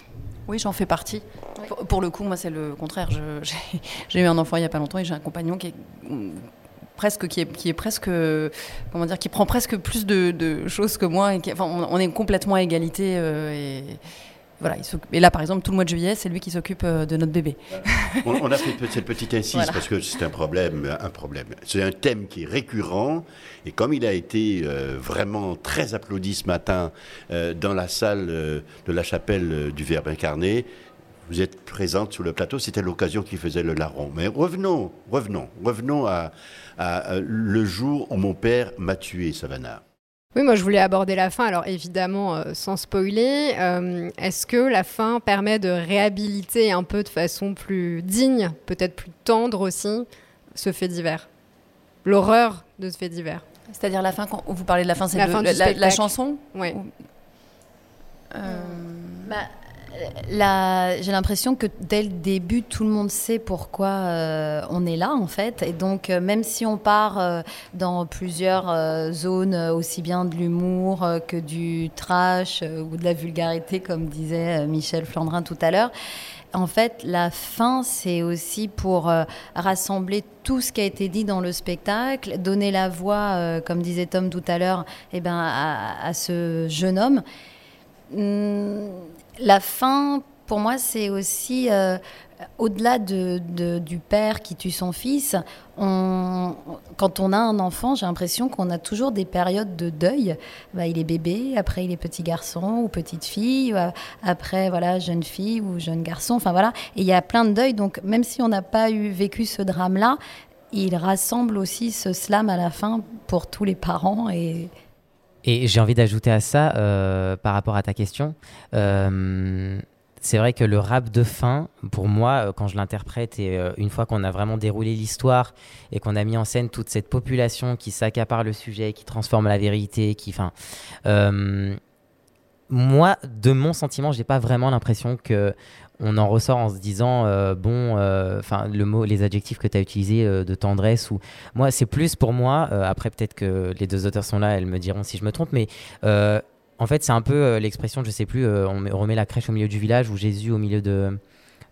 oui, j'en fais partie. Oui. Pour, pour, le coup, moi, c'est le contraire. J'ai eu un enfant il n'y a pas longtemps et j'ai un compagnon qui est presque qui est, qui est presque comment dire qui prend presque plus de, de choses que moi et qui, enfin, on, on, est complètement à égalité euh, et voilà, et là, par exemple, tout le mois de juillet, c'est lui qui s'occupe euh, de notre bébé.
on, on, a fait cette petite voilà. parce que c'est un problème, un problème. C'est un thème qui est récurrent et comme il a été euh, vraiment très applaudi ce matin euh, dans la salle euh, de la chapelle du Verbe incarné, vous êtes présente sur le plateau, c'était l'occasion qui faisait le larron. Mais revenons, revenons, revenons à, à, à le jour où mon père m'a tué, Savannah.
Oui, moi je voulais aborder la fin. Alors évidemment, euh, sans spoiler, euh, est-ce que la fin permet de réhabiliter un peu de façon plus digne, peut-être plus tendre aussi, ce fait divers? L'horreur de ce fait divers?
C'est-à-dire la fin, quand vous parlez de la fin, c'est la, la, la, chanson?
Oui.
Euh... Bah, j'ai l'impression que dès le début, tout le monde sait pourquoi euh, on est là, en fait. Et donc, euh, même si on part euh, dans plusieurs zones, aussi bien de l'humour que du trash ou de la vulgarité, comme disait Michel Flandrin tout à l'heure, en fait, la fin, c'est aussi pour rassembler tout ce qui a été dit dans le spectacle, donner la voix, comme disait Tom tout à l'heure, eh ben, à, à, ce jeune homme. Hum, la fin, pour moi, c'est aussi euh, au-delà de, du père qui tue son fils. Quand on a un enfant, j'ai l'impression qu'on a toujours des périodes de deuil. Bah, il est bébé, après il est petit garçon ou petite fille, après voilà jeune fille ou jeune garçon. Enfin voilà, et il y a plein de deuils. Donc même si on n'a pas eu vécu ce drame-là, il rassemble aussi ce slam à la fin pour tous les parents et
et j'ai envie d'ajouter à ça, euh, par rapport à ta question, euh, c'est vrai que le rap de fin, pour moi, euh, quand je l'interprète et une fois qu'on a vraiment déroulé l'histoire et qu'on a mis en scène toute cette population qui s'accapare le sujet, qui transforme la vérité, qui, moi, de mon sentiment, j'ai pas vraiment l'impression que on en ressort en se disant euh, bon enfin euh, le mot les adjectifs que tu as utilisés euh, de tendresse ou moi c'est plus pour moi après peut-être que les deux auteurs sont là elles me diront si je me trompe mais en fait c'est un peu l'expression je sais plus on remet la crèche au milieu du village ou Jésus au milieu de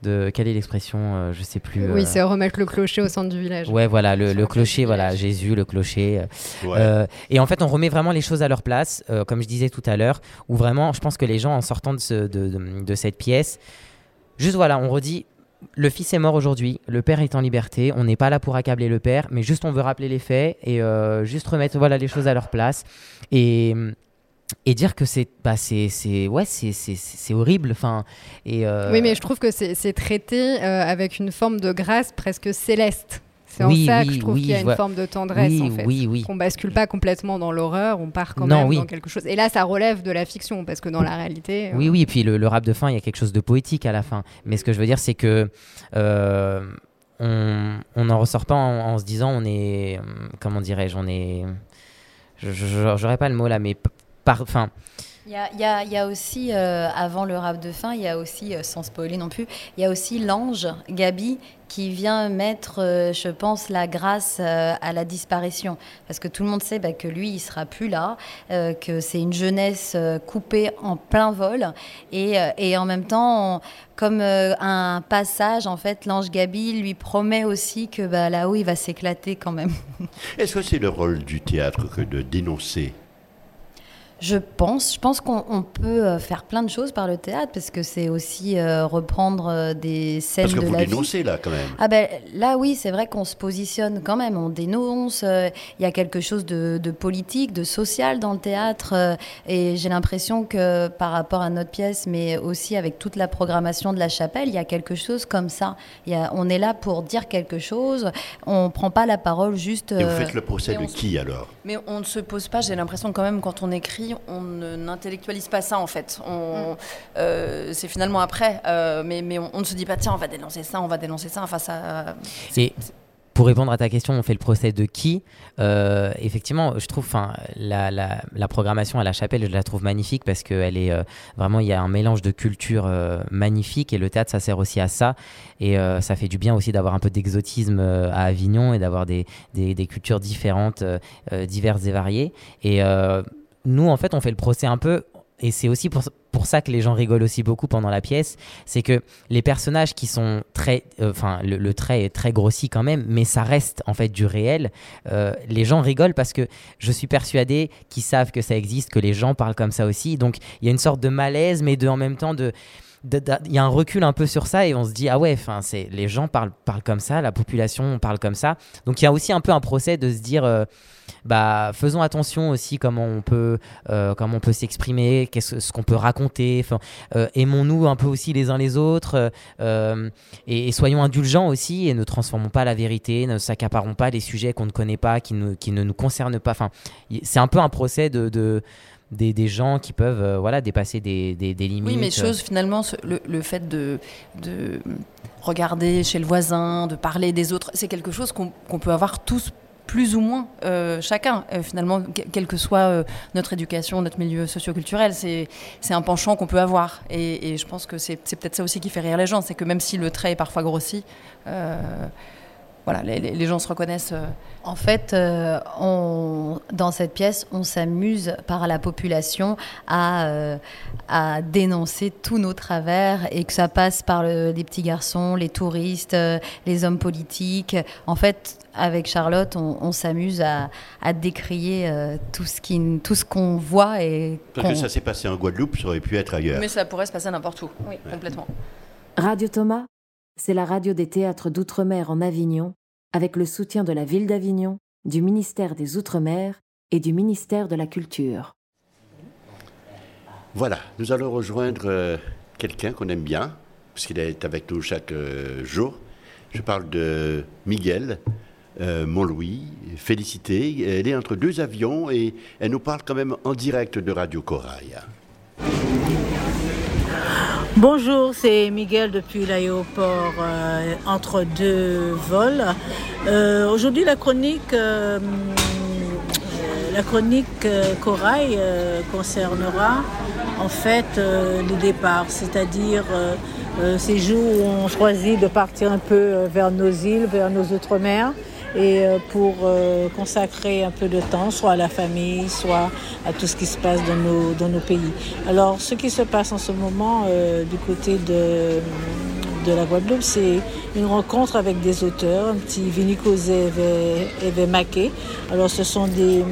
de quelle est l'expression euh, Je sais plus.
Oui,
euh,
c'est remettre le clocher au centre du village.
Ouais, voilà, le, le clocher, voilà, Jésus, le clocher. euh,
Ouais.
euh, et en fait, on remet vraiment les choses à leur place, euh, comme je disais tout à l'heure, où vraiment, je pense que les gens, en sortant de, ce- de, de- de cette pièce, juste voilà, on redit. Le fils est mort aujourd'hui, le père est en liberté. On n'est pas là pour accabler le père, mais juste on veut rappeler les faits et euh, juste remettre voilà les choses à leur place et et dire que c'est bah c'est c'est ouais c'est c'est horrible. Enfin et euh,
Oui, mais je trouve que c'est c'est traité euh, avec une forme de grâce presque céleste. C'est
Oui,
en ça
oui,
que je trouve
oui,
qu'il y a une forme de tendresse
Oui,
en fait.
oui, oui.
Qu'on bascule pas complètement dans l'horreur, on part quand
Non,
même dans quelque chose. Et là, ça relève de la fiction parce que dans la réalité.
Oui, oui, et puis le, le rap de fin, il y a quelque chose de poétique à la fin. Mais ce que je veux dire, c'est que euh, on n'en ressort pas en, en se disant on est. hum, Comment dirais-je On est. J'aurais pas le mot là, mais par. Enfin.
Il y a, aussi, euh, avant le rap de fin, il y a aussi, euh, sans spoiler non plus, il y a aussi l'ange, Gabi, qui vient mettre, euh, je pense, la grâce à la disparition. Parce que tout le monde sait bah, que lui, il sera plus là, que c'est une jeunesse coupée en plein vol. Et, en même temps, comme un passage, en fait, l'ange Gabi lui promet aussi que bah, là-haut, il va s'éclater quand même.
Est-ce que c'est le rôle du théâtre que de dénoncer
Je pense, je pense qu'on on peut euh, faire plein de choses par le théâtre parce que c'est aussi euh, reprendre euh, des scènes
Parce que
de
vous
la vie.
dénoncez là quand même.
Ah ben là oui, c'est vrai qu'on se positionne quand même, on dénonce, euh, il y a quelque chose de, de politique, de social dans le théâtre euh, et j'ai l'impression que par rapport à notre pièce, mais aussi avec toute la programmation de la chapelle, il y a quelque chose comme ça. Il y a, on est là pour dire quelque chose, on prend pas la parole juste...
Et vous faites le procès de
se-
qui alors?
Mais on ne se pose pas, j'ai l'impression quand même, quand on écrit, on ne- n'intellectualise pas ça en fait. On, euh, c'est finalement après, euh, mais, mais on, on ne se dit pas, tiens, on va dénoncer ça, on va dénoncer ça. Enfin, ça.
Et pour répondre à ta question, on fait le procès de qui? Euh, Effectivement, je trouve, enfin, la, la, la programmation à la chapelle, je la trouve magnifique parce que elle est euh, vraiment, il y a un mélange de cultures euh, magnifique et le théâtre, ça sert aussi à ça. Et euh, ça fait du bien aussi d'avoir un peu d'exotisme euh, à Avignon et d'avoir des, des, des cultures différentes, diverses et variées. Et euh, nous, en fait, on fait le procès un peu. Et c'est aussi pour, ça que les gens rigolent aussi beaucoup pendant la pièce, c'est que les personnages qui sont très, euh, enfin le, trait est très grossi quand même, mais ça reste en fait du réel. euh, les gens rigolent parce que je suis persuadé qu'ils savent que ça existe, que les gens parlent comme ça aussi. Donc il y a une sorte de malaise, mais en même temps de- il y a un recul un peu sur ça et on se dit ah ouais enfin c'est les gens parlent parlent comme ça la population parle comme ça. Donc il y a aussi un peu un procès de se dire euh, bah faisons attention aussi comment on peut euh, comment on peut s'exprimer qu'est-ce ce qu'on peut raconter euh, aimons-nous un peu aussi les uns les autres et, soyons indulgents aussi et ne transformons pas la vérité ne s'accaparons pas les sujets qu'on ne connaît pas qui ne qui ne nous concernent pas. Enfin c'est un peu un procès de des, des gens qui peuvent euh, voilà dépasser des, des, des limites
Oui, mais chose finalement, ce- le, le fait de, de regarder chez le voisin, de parler des autres, c'est quelque chose qu'on peut avoir tous plus ou moins euh, chacun, euh, finalement, que- quelle que soit euh, notre éducation, notre milieu socioculturel, c'est un penchant qu'on peut avoir. Et, et je pense que c'est c'est peut-être ça aussi qui fait rire les gens, c'est que même si le trait est parfois grossi, voilà, les, gens se reconnaissent. euh,
En fait, euh, on, dans cette pièce, on s'amuse par la population à, euh, à dénoncer tous nos travers et que ça passe par le- les petits garçons, les touristes, les hommes politiques. En fait, avec Charlotte, on, on s'amuse à, à décrier euh, tout ce qui, tout ce qu'on voit et
Parce que ça s'est passé en Guadeloupe, ça aurait pu être ailleurs.
Mais ça pourrait se passer n'importe où, oui, complètement.
Radio Thomas, c'est la radio des théâtres d'outre-mer en Avignon, avec le soutien de la ville d'Avignon, du ministère des Outre-mer et du ministère de la Culture.
Voilà, nous allons rejoindre euh, quelqu'un qu'on aime bien, parce qu'il est avec nous chaque euh, jour. Je parle de Miguel euh, Montlouis, félicité. Elle est entre deux avions et elle nous parle quand même en direct de Radio Corail.
Bonjour, c'est Miguel depuis l'aéroport euh, entre deux vols. Euh, Aujourd'hui, la chronique, euh, la chronique Corail concernera en fait euh, le départ, c'est-à-dire ces jours où on choisit de partir un peu vers nos îles, vers nos outre-mer et euh, pour euh, consacrer un peu de temps, soit à la famille, soit à tout ce qui se passe dans nos, dans nos pays. Alors, ce qui se passe en ce moment euh, du côté de, de la Guadeloupe, c'est une rencontre avec des auteurs, un petit Vinicose et Maquet. Alors ce sont des,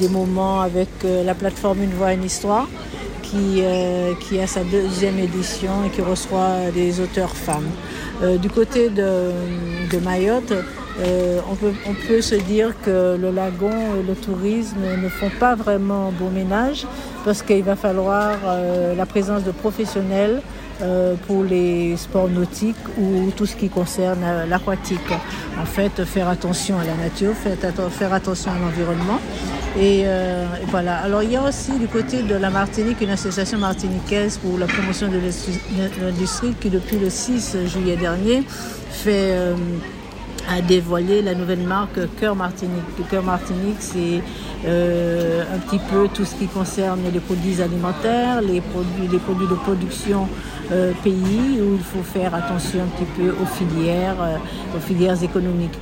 des moments avec euh, la plateforme Une Voix, une Histoire qui, euh, qui a sa deuxième édition et qui reçoit des auteurs femmes. Euh, du côté de, de Mayotte, euh, on, peut, se dire que le lagon et le tourisme ne font pas vraiment bon ménage parce qu'il va falloir euh, la présence de professionnels euh, pour les sports nautiques ou tout ce qui concerne l'aquatique. En fait, faire attention à la nature, faire, attention à l'environnement. Et, et, voilà. Alors, il y a aussi du côté de la Martinique une association martiniquaise pour la promotion de l'industrie qui, depuis le 6 juillet dernier, fait a dévoilé la nouvelle marque Cœur Martinique. Cœur Martinique, c'est euh, un petit peu tout ce qui concerne les produits alimentaires, les produits, les produits de production euh, pays, où il faut faire attention un petit peu aux filières, euh, aux filières économiques.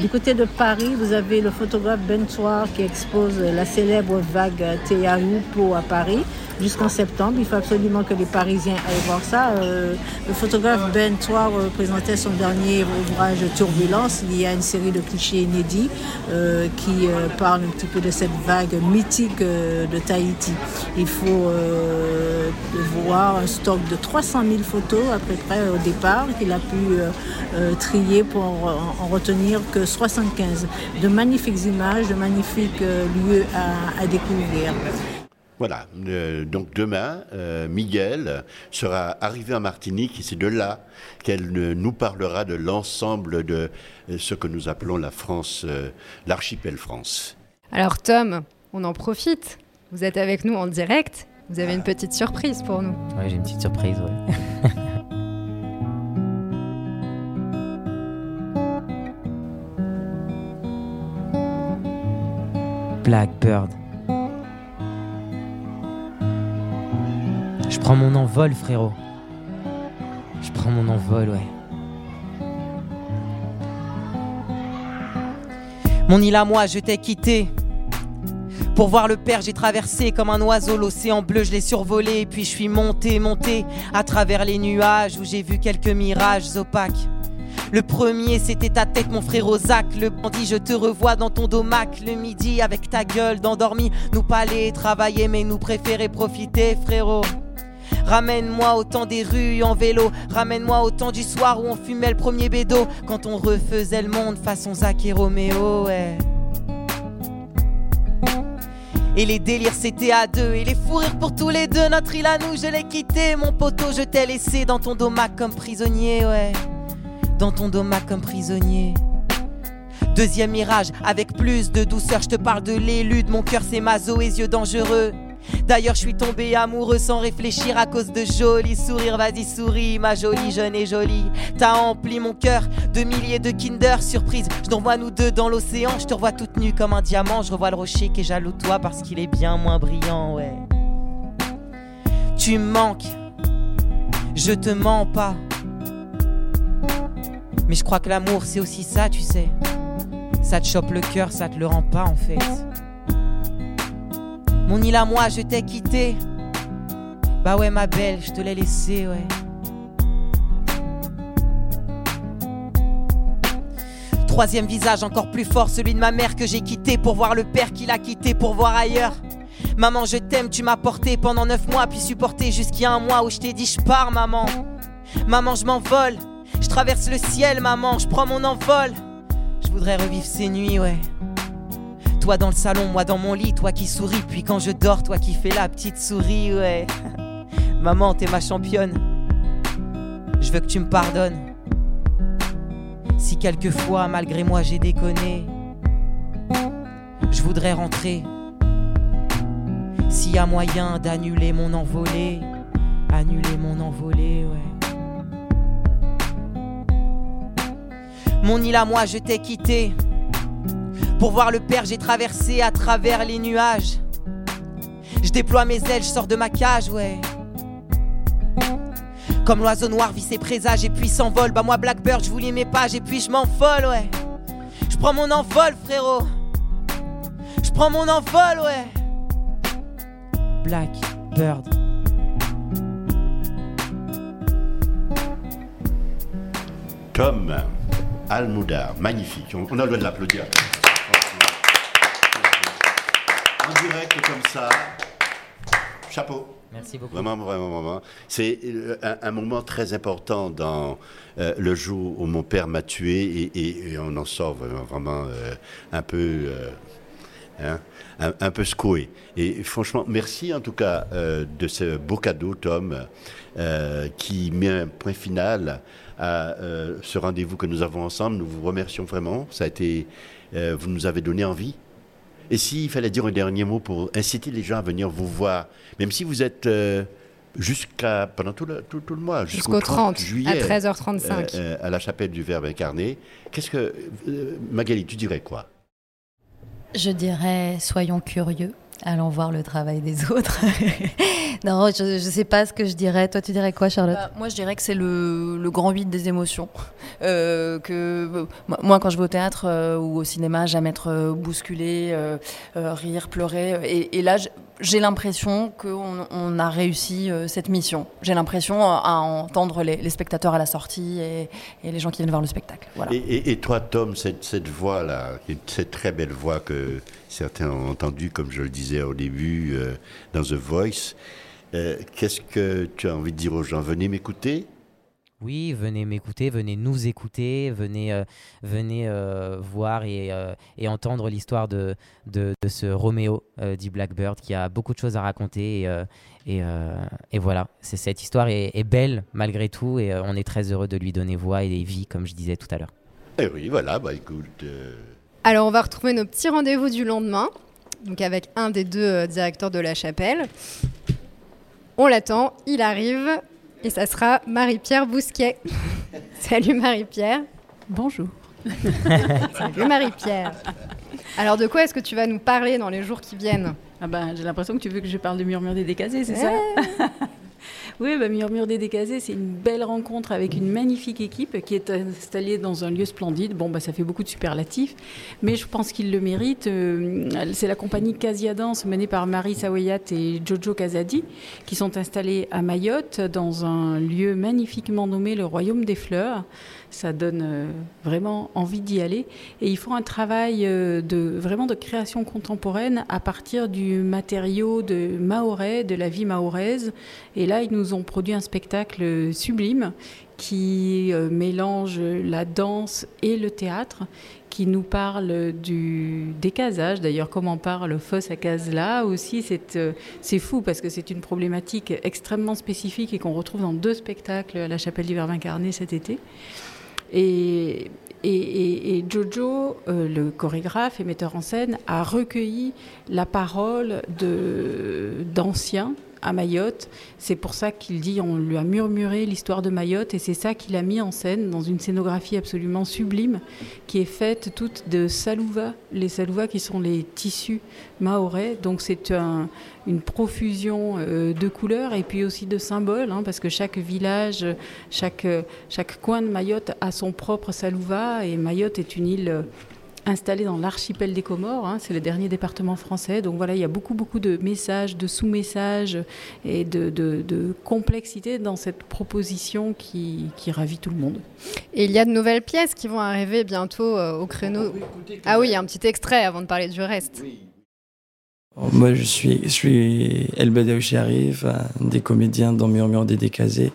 Du côté de Paris, vous avez le photographe Ben Soir qui expose la célèbre vague Théa-Lupo à Paris jusqu'en septembre. Il faut absolument que les Parisiens aillent voir ça. Le photographe Ben Toir présentait son dernier ouvrage Turbulence. Il y a une série de clichés inédits qui parlent un petit peu de cette vague mythique euh, de Tahiti. Il faut euh, voir un stock de 300 000 photos à peu près au départ qu'il a pu trier pour en, en, retenir que 75. De magnifiques images, de magnifiques lieux à, découvrir.
Voilà, euh, donc demain, euh, Miguel sera arrivé en Martinique et c'est de là qu'elle nous parlera de l'ensemble de ce que nous appelons la France, euh, l'archipel France.
Alors Tom, on en profite. Vous êtes avec nous en direct. Vous avez une petite surprise pour nous.
Oui, j'ai une petite surprise, ouais. Blackbird. Je prends mon envol, frérot. Je prends mon envol, ouais. Mon île à moi, je t'ai quitté. Pour voir le père, j'ai traversé comme un oiseau l'océan bleu, je l'ai survolé, puis je suis monté, monté à travers les nuages où j'ai vu quelques mirages opaques. Le premier, c'était ta tête, mon frère Zach. Le bandit, je te revois dans ton domac. Le midi, avec ta gueule d'endormi. Nous aller travailler, mais nous préférer profiter, frérot. Ramène-moi au temps des rues en vélo. Ramène-moi au temps du soir où on fumait le premier bédo. Quand on refaisait le monde façon Zach et Roméo, ouais. Et les délires c'était à deux Et les fous rires pour tous les deux Notre île à nous je l'ai quitté Mon poteau je t'ai laissé dans ton domac comme prisonnier ouais Dans ton domac comme prisonnier Deuxième mirage avec plus de douceur Je te parle de l'élude Mon cœur c'est mazo et yeux dangereux D'ailleurs, je suis tombé amoureux sans réfléchir à cause de jolis sourires. Vas-y, souris, ma jolie jeune et jolie. T'as empli mon cœur de milliers de Kinder surprise. Je t'envoie nous deux dans l'océan. Je te revois toute nue comme un diamant. Je revois le rocher qui est jaloux de toi parce qu'il est bien moins brillant, ouais. Tu manques, je te mens pas. Mais je crois que l'amour, c'est aussi ça, tu sais. Ça te chope le cœur, ça te le rend pas en fait. Mon île à moi, je t'ai quitté. Bah ouais, ma belle, je te l'ai laissé, ouais. Troisième visage encore plus fort, celui de ma mère que j'ai quitté pour voir le père qu'il a quitté pour voir ailleurs. Maman, je t'aime, tu m'as porté pendant neuf mois, puis supporté a un mois où je t'ai dit je pars, maman. Maman, je m'envole, je traverse le ciel, maman, je prends mon envol. Je voudrais revivre ces nuits, ouais. Toi dans le salon, moi dans mon lit, toi qui souris, puis quand je dors, toi qui fais la petite souris, ouais. Maman, t'es ma championne. Je veux que tu me pardonnes. Si quelquefois, malgré moi, j'ai déconné, je voudrais rentrer. S'il y a moyen d'annuler mon envolée, annuler mon envolée, ouais. Mon île à moi, je t'ai quitté. Pour voir le père, j'ai traversé à travers les nuages. Je déploie mes ailes, je sors de ma cage, ouais. Comme l'oiseau noir vit ses présages et puis s'envole. Bah moi Blackbird, je vous lis mes pages et puis je m'envole, ouais. Je prends mon envol, frérot. Je prends mon envol, ouais. Blackbird.
Tom Almoudar, magnifique. On, on a le droit de l'applaudir. En direct comme ça, chapeau.
Merci beaucoup.
Vraiment, vraiment, vraiment. C'est euh, un, un moment très important dans euh, le jour où mon père m'a tué et, et- et on en sort vraiment, vraiment, euh, un peu. euh, hein, un, un peu secoué. Et franchement, merci en tout cas euh, de ce beau cadeau, Tom, euh, qui met un point final à euh, ce rendez-vous que nous avons ensemble. Nous vous remercions vraiment. Ça a été, euh, vous nous avez donné envie. Et s'il fallait dire un dernier mot pour inciter les gens à venir vous voir, même si vous êtes euh, jusqu'à pendant tout le, tout, tout le mois,
Jusqu'au 30,
juillet,
à 13h35.
euh, euh, à la chapelle du Verbe incarné, qu'est-ce que euh, Magali, tu dirais quoi?
Je dirais, soyons curieux, allons voir le travail des autres. non, je ne sais pas ce que je dirais. Toi, tu dirais quoi, Charlotte
Bah, moi, je dirais que c'est le, le grand 8 des émotions. Euh, que, euh, moi- quand je vais au théâtre euh, ou au cinéma, j'aime être bousculée, euh, rire, pleurer. Et, et là, j'ai l'impression qu'on on a réussi euh, cette mission. J'ai l'impression à, à entendre les, les spectateurs à la sortie et, et les gens qui viennent voir le spectacle. Voilà.
et, et- et toi, Tom, cette, cette voix-là, cette très belle voix que certains ont entendue, comme je le disais au début, euh, dans The Voice, euh, qu'est-ce que tu as envie de dire aux gens? Venez m'écouter
Oui, venez m'écouter, venez nous écouter, venez, euh, venez euh, voir et, euh, et entendre l'histoire de, de, de ce Roméo euh, dit Blackbird qui a beaucoup de choses à raconter. Et, euh, et, euh, et voilà, c'est, cette histoire est, est belle malgré tout et euh, on est très heureux de lui donner voix et vie, comme je disais tout à l'heure.
Eh oui, voilà, bah écoute. euh,
Alors, on va retrouver nos petits rendez-vous du lendemain, donc avec un des deux euh, directeurs de la chapelle. On l'attend, il arrive, et ça sera Marie-Pierre Bousquet. Salut Marie-Pierre.
Bonjour.
Salut Marie-Pierre. Alors, de quoi est-ce que tu vas nous parler dans les jours qui viennent?
Ah ben, j'ai l'impression que tu veux que je parle de Murmure des Décasés, c'est
Ouais.
ça Oui, bah, Murmure des Décasés, c'est une belle rencontre avec une magnifique équipe qui est installée dans un lieu splendide. Bon, bah, ça fait beaucoup de superlatifs, mais je pense qu'il le mérite. Euh, C'est la compagnie Casia Dance menée par Marie Sawayat et Jojo Kazadi qui sont installés à Mayotte dans un lieu magnifiquement nommé le Royaume des Fleurs. Ça donne euh, vraiment envie d'y aller. Et ils font un travail euh, de, vraiment de création contemporaine à partir du matériau de mahorais, de la vie mahoraise. Et là, ils nous ont produit un spectacle sublime qui euh, mélange la danse et le théâtre, qui nous parle du décasage. D'ailleurs, comme on parle Fosse à Casela aussi, c'est euh, c'est fou parce que c'est une problématique extrêmement spécifique et qu'on retrouve dans deux spectacles à la Chapelle du Verbe incarné cet été. Et, Jojo, euh, le chorégraphe et metteur en scène, a recueilli la parole d'anciens à Mayotte. C'est pour ça qu'il dit, on lui a murmuré l'histoire de Mayotte et c'est ça qu'il a mis en scène dans une scénographie absolument sublime qui est faite toute de salouva, les salouva qui sont les tissus mahorais. Donc c'est un- une profusion euh, de couleurs et puis aussi de symboles, hein, parce que chaque village, chaque, chaque coin de Mayotte a son propre salouva et Mayotte est une île installée dans l'archipel des Comores, hein, c'est le dernier département français. Donc voilà, il y a beaucoup, beaucoup de messages, de sous-messages et de, de- de complexité dans cette proposition qui, qui ravit tout le monde.
Et il y a de nouvelles pièces qui vont arriver bientôt euh, au créneau. Ah oui, il y a un petit extrait avant de parler du reste.
Moi, je suis, je suis El Badawi Sharif, un des comédiens dans Murmure des Décasés.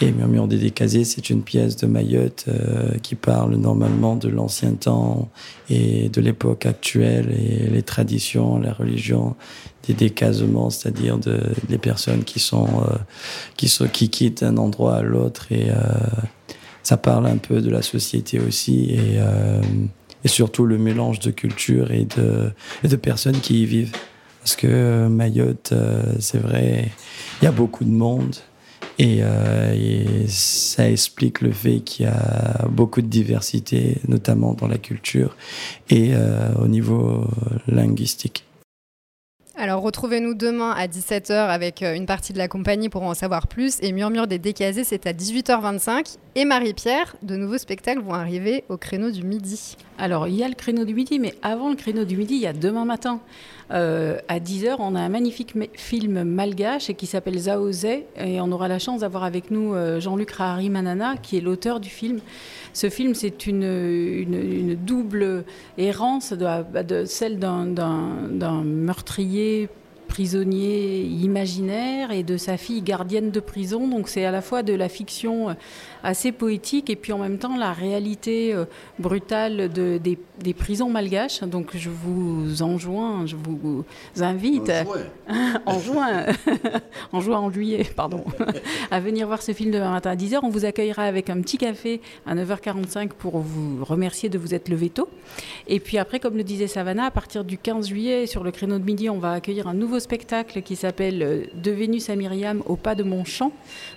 Et Murmure des Décasés, c'est une pièce de Mayotte euh, qui parle normalement de l'ancien temps et de l'époque actuelle et les traditions, la religion des décasements, c'est-à-dire de, des personnes qui sont, euh, qui sont, qui quittent un endroit à l'autre et euh, ça parle un peu de la société aussi et, euh, et surtout le mélange de culture et de, personnes qui y vivent. Parce que euh, Mayotte, euh, c'est vrai, il y a beaucoup de monde et, euh, et ça explique le fait qu'il y a beaucoup de diversité, notamment dans la culture et au niveau linguistique.
Alors retrouvez-nous demain à 17h avec une partie de la compagnie pour en savoir plus. Et Murmure des Décasés, c'est à 18h25. Et Marie-Pierre, de nouveaux spectacles vont arriver au créneau du midi.
Alors, il y a le créneau du midi, mais avant le créneau du midi, il y a demain matin. Euh, à 10h, on a un magnifique film malgache qui s'appelle Zaoze, et on aura la chance d'avoir avec nous euh, Jean-Luc Rahari Manana, qui est l'auteur du film. Ce film, c'est une, double errance, de, celle d'un meurtrier prisonnier imaginaire et de sa fille gardienne de prison. Donc c'est à la fois de la fiction assez poétique et puis en même temps la réalité euh, brutale de, des, prisons malgaches. Donc je vous enjoins, je vous invite en juin, en juin, en juillet, pardon, à venir voir ce film demain matin à 10h. On vous accueillera avec un petit café à 9h45 pour vous remercier de vous être levé tôt. Et puis après, comme le disait Savannah, à partir du 15 juillet, sur le créneau de midi, on va accueillir un nouveau spectacle qui s'appelle euh, De Vénus à Myriam au pas de mon champ.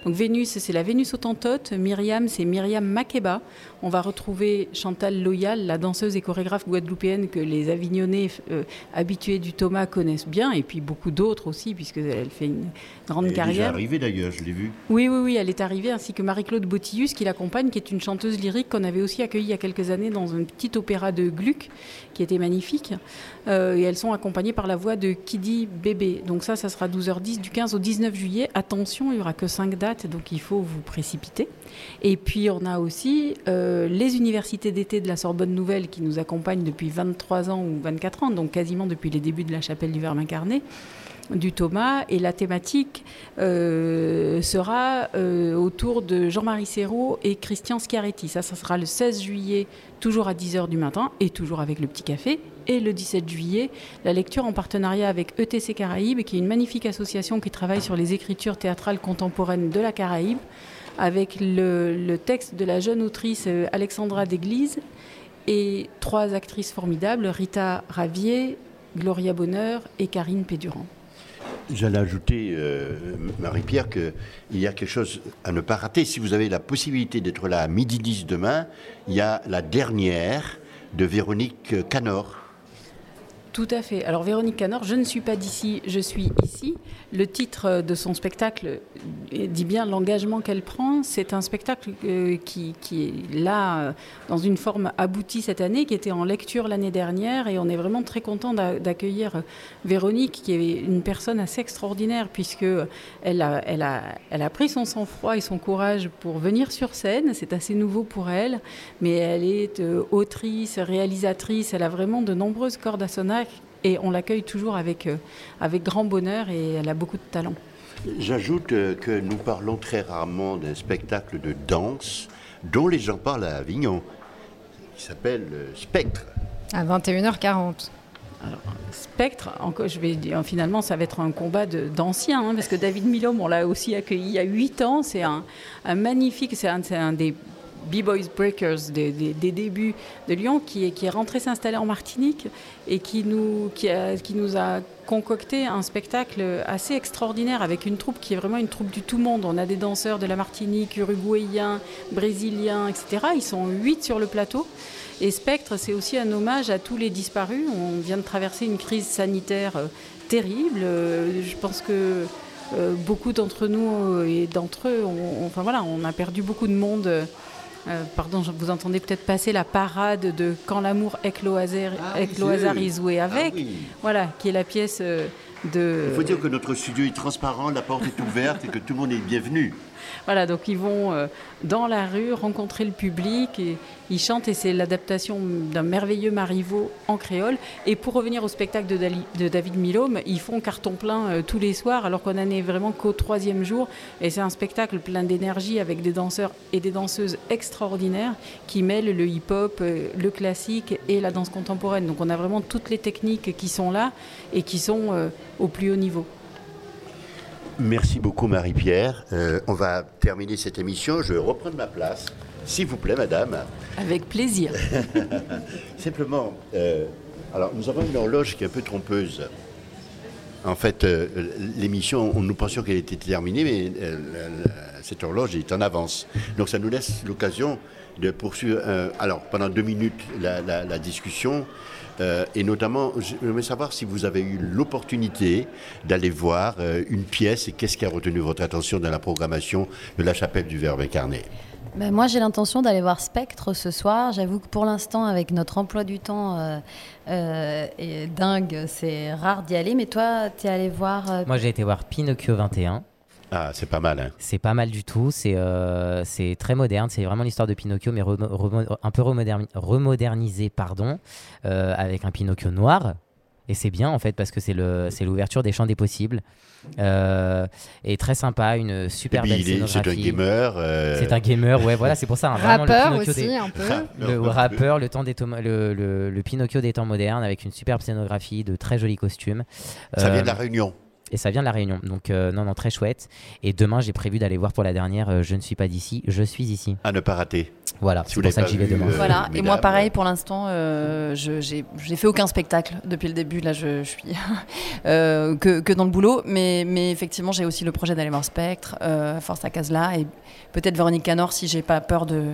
Donc Vénus, c'est la Vénus autantote. Myriam, c'est Myriam Makeba. On va retrouver Chantal Loyal, la danseuse et chorégraphe guadeloupéenne que les Avignonnais euh, habitués du Thomas connaissent bien, et puis beaucoup d'autres aussi, puisqu'elle fait une grande
elle
carrière.
Elle est arrivée d'ailleurs, je l'ai vue.
Oui, oui, oui, elle est arrivée, ainsi que Marie-Claude Bottillus qui l'accompagne, qui est une chanteuse lyrique qu'on avait aussi accueillie il y a quelques années dans un petit opéra de Gluck, qui était magnifique. Euh, et elles sont accompagnées par la voix de Kidi Bébé. Donc ça, ça sera 12h10 du 15 au 19 juillet. Attention, il n'y aura que 5 dates, donc il faut vous précipiter. Et puis on a aussi euh, les universités d'été de la Sorbonne Nouvelle qui nous accompagnent depuis 23 ans ou 24 ans, donc quasiment depuis les débuts de la chapelle du Verbe incarné du Thomas et la thématique euh, sera euh, autour de Jean-Marie Serrault et Christian Schiaretti. Ça, ça sera le 16 juillet, toujours à 10h du matin et toujours avec le petit café. Et le 17 juillet, la lecture en partenariat avec ETC Caraïbes, qui est une magnifique association qui travaille sur les écritures théâtrales contemporaines de la Caraïbe, avec le, texte de la jeune autrice euh, Alexandra Deglise et trois actrices formidables, Rita Ravier, Gloria Bonheur et Karine Pédurand.
J'allais ajouter, euh, Marie-Pierre, qu'il y a quelque chose à ne pas rater. Si vous avez la possibilité d'être là à midi 10 demain, il y a la dernière de Véronique Canor.
Tout à fait. Alors Véronique Canor, je ne suis pas d'ici, je suis ici. Le titre de son spectacle dit bien l'engagement qu'elle prend. C'est un spectacle euh, qui, est là euh, dans une forme aboutie cette année, qui était en lecture l'année dernière. Et on est vraiment très content d'accueillir Véronique, qui est une personne assez extraordinaire, puisque elle a, elle a, pris son sang-froid et son courage pour venir sur scène. C'est assez nouveau pour elle, mais elle est euh, autrice, réalisatrice. Elle a vraiment de nombreuses cordes à son arc et on l'accueille toujours avec, euh, avec grand bonheur et elle a beaucoup de talent.
J'ajoute euh, que nous parlons très rarement d'un spectacle de danse dont les gens parlent à Avignon, qui s'appelle euh, Spectre.
À 21h40.
Alors, Spectre, encore, je vais dire, finalement, ça va être un combat d'anciens, hein, parce que David Milom, on l'a aussi accueilli il y a 8 ans. C'est un, un, magnifique, c'est un, un, des B-Boys Breakers des, débuts de Lyon, qui est, qui est rentré s'installer en Martinique et qui nous, qui, a, qui nous a concocté un spectacle assez extraordinaire avec une troupe qui est vraiment une troupe du tout monde. On a des danseurs de la Martinique, uruguayens, brésiliens, etc. Ils sont huit sur le plateau. Et Spectre, c'est aussi un hommage à tous les disparus. On vient de traverser une crise sanitaire euh, terrible. Euh, je pense que euh, beaucoup d'entre nous et d'entre eux, enfin voilà, on a perdu beaucoup de monde euh, pardon, vous entendez peut-être passer la parade de Quand l'amour avec le hasard, ah, avec est joué avec, ah voilà, qui est la pièce euh, de.
Il faut dire que notre studio est transparent, la porte est ouverte et que tout le monde est bienvenu.
Voilà, donc ils vont euh, dans la rue rencontrer le public et ils chantent et c'est l'adaptation d'un merveilleux Marivaux en créole. Et pour revenir au spectacle de, David Milhomme, ils font carton plein euh, tous les soirs alors qu'on n'en est vraiment qu'au troisième jour. Et c'est un spectacle plein d'énergie avec des danseurs et des danseuses extraordinaires qui mêlent le hip-hop, euh, le classique et la danse contemporaine. Donc on a vraiment toutes les techniques qui sont là et qui sont au plus haut niveau.
Merci beaucoup Marie-Pierre. Euh, on va terminer cette émission. Je vais reprendre ma place. S'il vous plaît, madame.
Avec plaisir.
Simplement, euh, alors nous avons une horloge qui est un peu trompeuse. En fait, euh, l'émission, nous pensions qu'elle était terminée, mais cette horloge est en avance. Donc ça nous laisse l'occasion de poursuivre, alors pendant deux minutes, la discussion euh, et notamment, je voudrais savoir si vous avez eu l'opportunité d'aller voir euh, une pièce et qu'est-ce qui a retenu votre attention dans la programmation de la chapelle du Verbe incarné.
Ben, moi, j'ai l'intention d'aller voir Spectre ce soir. J'avoue que pour l'instant, avec notre emploi du temps euh, euh, et dingue, c'est rare d'y aller. Mais toi, tu es allé voir. euh,
Moi, j'ai été voir Pinocchio 21.
Ah, c'est pas mal. Hein.
C'est pas mal du tout. C'est euh, c'est très moderne. C'est vraiment l'histoire de Pinocchio, mais un peu remoderni- remodernisé, pardon, euh, avec un Pinocchio noir. Et c'est bien en fait parce que c'est le c'est l'ouverture des champs des possibles. Euh, et très sympa, une super
Et puis,
belle
est- c'est un
scénographie.
gamer, euh,
C'est un gamer, ouais, voilà, c'est pour ça. hein, le
Rappeur
Pinocchio
aussi,
des-
un peu.
Le
Rappeur.
le, temps des le, le- le Pinocchio des temps modernes avec une superbe scénographie, de très jolis costumes.
Ça vient de la Réunion.
Et ça vient de la Réunion. Donc, euh, non, non, très chouette. Et demain, j'ai prévu d'aller voir pour la dernière euh, Je ne suis pas d'ici, je suis ici.
À ne pas rater.
Voilà,
Si
c'est pour ça que j'y vais demain.
euh,
Voilà, et moi pareil pour l'instant, euh, je- j'ai j'ai fait aucun spectacle depuis le début, là je, je suis euh, que, que dans le boulot, mais, mais effectivement j'ai aussi le projet d'aller voir Spectre, euh, Force à Casla, et peut-être Véronique Canor si j'ai pas peur de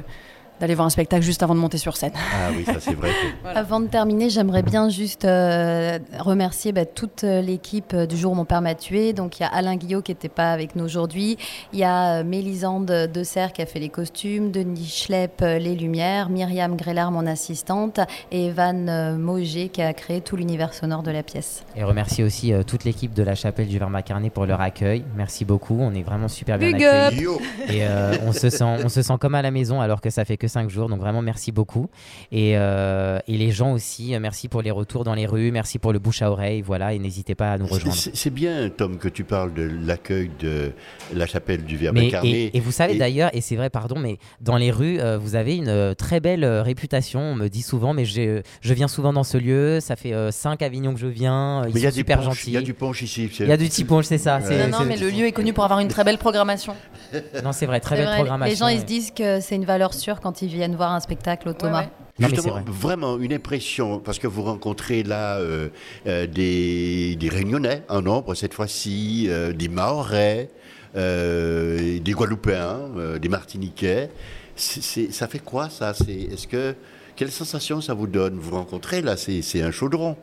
d'aller voir un spectacle juste avant de monter sur scène.
Ah oui, ça c'est vrai.
Avant de terminer, j'aimerais bien juste euh, remercier bah, toute euh, l'équipe euh, du jour où mon père m'a tué. Donc il y a Alain Guillot qui n'était pas avec nous aujourd'hui. Il y a Mélisande De Serre qui a fait les costumes, Denis Schlepp les lumières, Myriam Grélard mon assistante et Evan Mauger qui a créé tout l'univers sonore de la pièce.
Et remercier aussi euh, toute l'équipe de la chapelle du Vermacarné pour leur accueil. Merci beaucoup. On est vraiment super bien
Big
accueillis.
up
Et euh, on, se sent, on se sent comme à la maison alors que ça fait que 5 jours. Donc vraiment, merci beaucoup. Et, euh, et les gens aussi, euh, merci pour les retours dans les rues. Merci pour le bouche à oreille. Voilà. Et n'hésitez pas à nous rejoindre.
C'est bien, Tom, que tu parles de l'accueil de la chapelle du Verbe
Mais,
incarné.
et, et vous savez
Et-
d'ailleurs, et c'est vrai, pardon, mais dans les rues, euh, vous avez une euh, très belle euh, réputation. On me dit souvent, mais j'ai- je viens souvent dans ce lieu. Ça fait 5 Avignons que je viens. euh, Ils
Mais il y a
sont super gentils.
il y a du punch ici.
Il y a du petit punch, c'est ça. c'est-
Non, non, mais le lieu est connu pour avoir une très belle programmation.
Non, c'est vrai, très belle
vrai,
programmation.
Les gens ils
et-
se disent que c'est une valeur sûre quand ils viennent voir un spectacle au Thomas.
C'est
Justement,
vrai.
vraiment une impression, parce que vous rencontrez là euh, euh, des, des Réunionnais en nombre cette fois-ci, euh, des Mahorais, euh, des Guadeloupéens, euh, des Martiniquais. Ça fait quoi ça? Est-ce que quelle sensation ça vous donne? Vous rencontrez là, c'est un chaudron.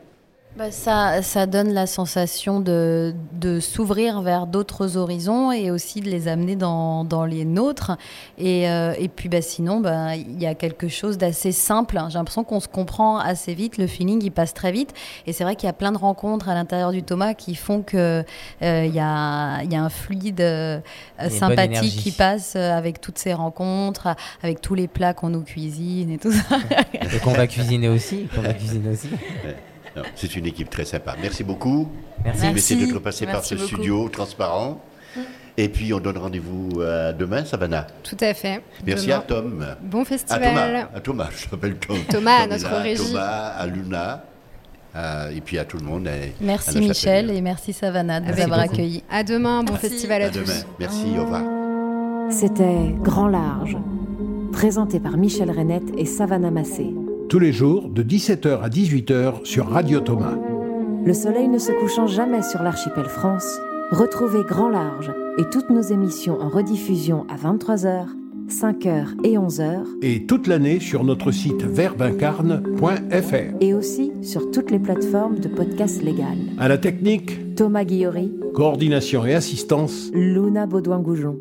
Bah, ça, ça donne la sensation de, de s'ouvrir vers d'autres horizons et aussi de les amener dans, dans les nôtres. Et, euh, et puis bah, sinon, bah, il y a quelque chose d'assez simple. J'ai l'impression qu'on se comprend assez vite, le feeling il passe très vite. Et c'est vrai qu'il y a plein de rencontres à l'intérieur du Thomas qui font qu'il il y, a, y a un fluide euh, sympathique qui passe euh, avec toutes ces rencontres, avec tous les plats qu'on nous cuisine et tout ça.
Et qu'on va cuisiner aussi. Qu'on va cuisiner aussi.
C'est une équipe très sympa. Merci beaucoup.
Merci.
Merci
Merci.
d'être passé par ce
beaucoup.
studio transparent. Et puis on donne rendez-vous à demain, Savannah.
Tout à fait.
Merci
Demain.
à Tom.
Bon
À
festival.
Thomas, à Thomas, je t'appelle Tom.
Thomas, à notre
là,
régie.
Thomas, à Luna, à- et puis à tout le monde. et à
Merci Michel et merci Savannah de nous avoir accueillis.
À demain, bon
Merci.
festival à,
À
tous.
demain. Merci, au revoir.
C'était Grand Large, présenté par Michel Renette et Savannah Massé.
Tous les jours, de 17h à 18h sur Radio Thomas.
Le soleil ne se couchant jamais sur l'archipel France, retrouvez Grand Large et toutes nos émissions en rediffusion à 23h, 5h et 11h,
Et toute l'année sur notre site verbincarne.fr.
et aussi sur toutes les plateformes de podcast légal.
À la technique,
Thomas Guillory,
coordination et assistance,
Luna Baudouin-Goujon.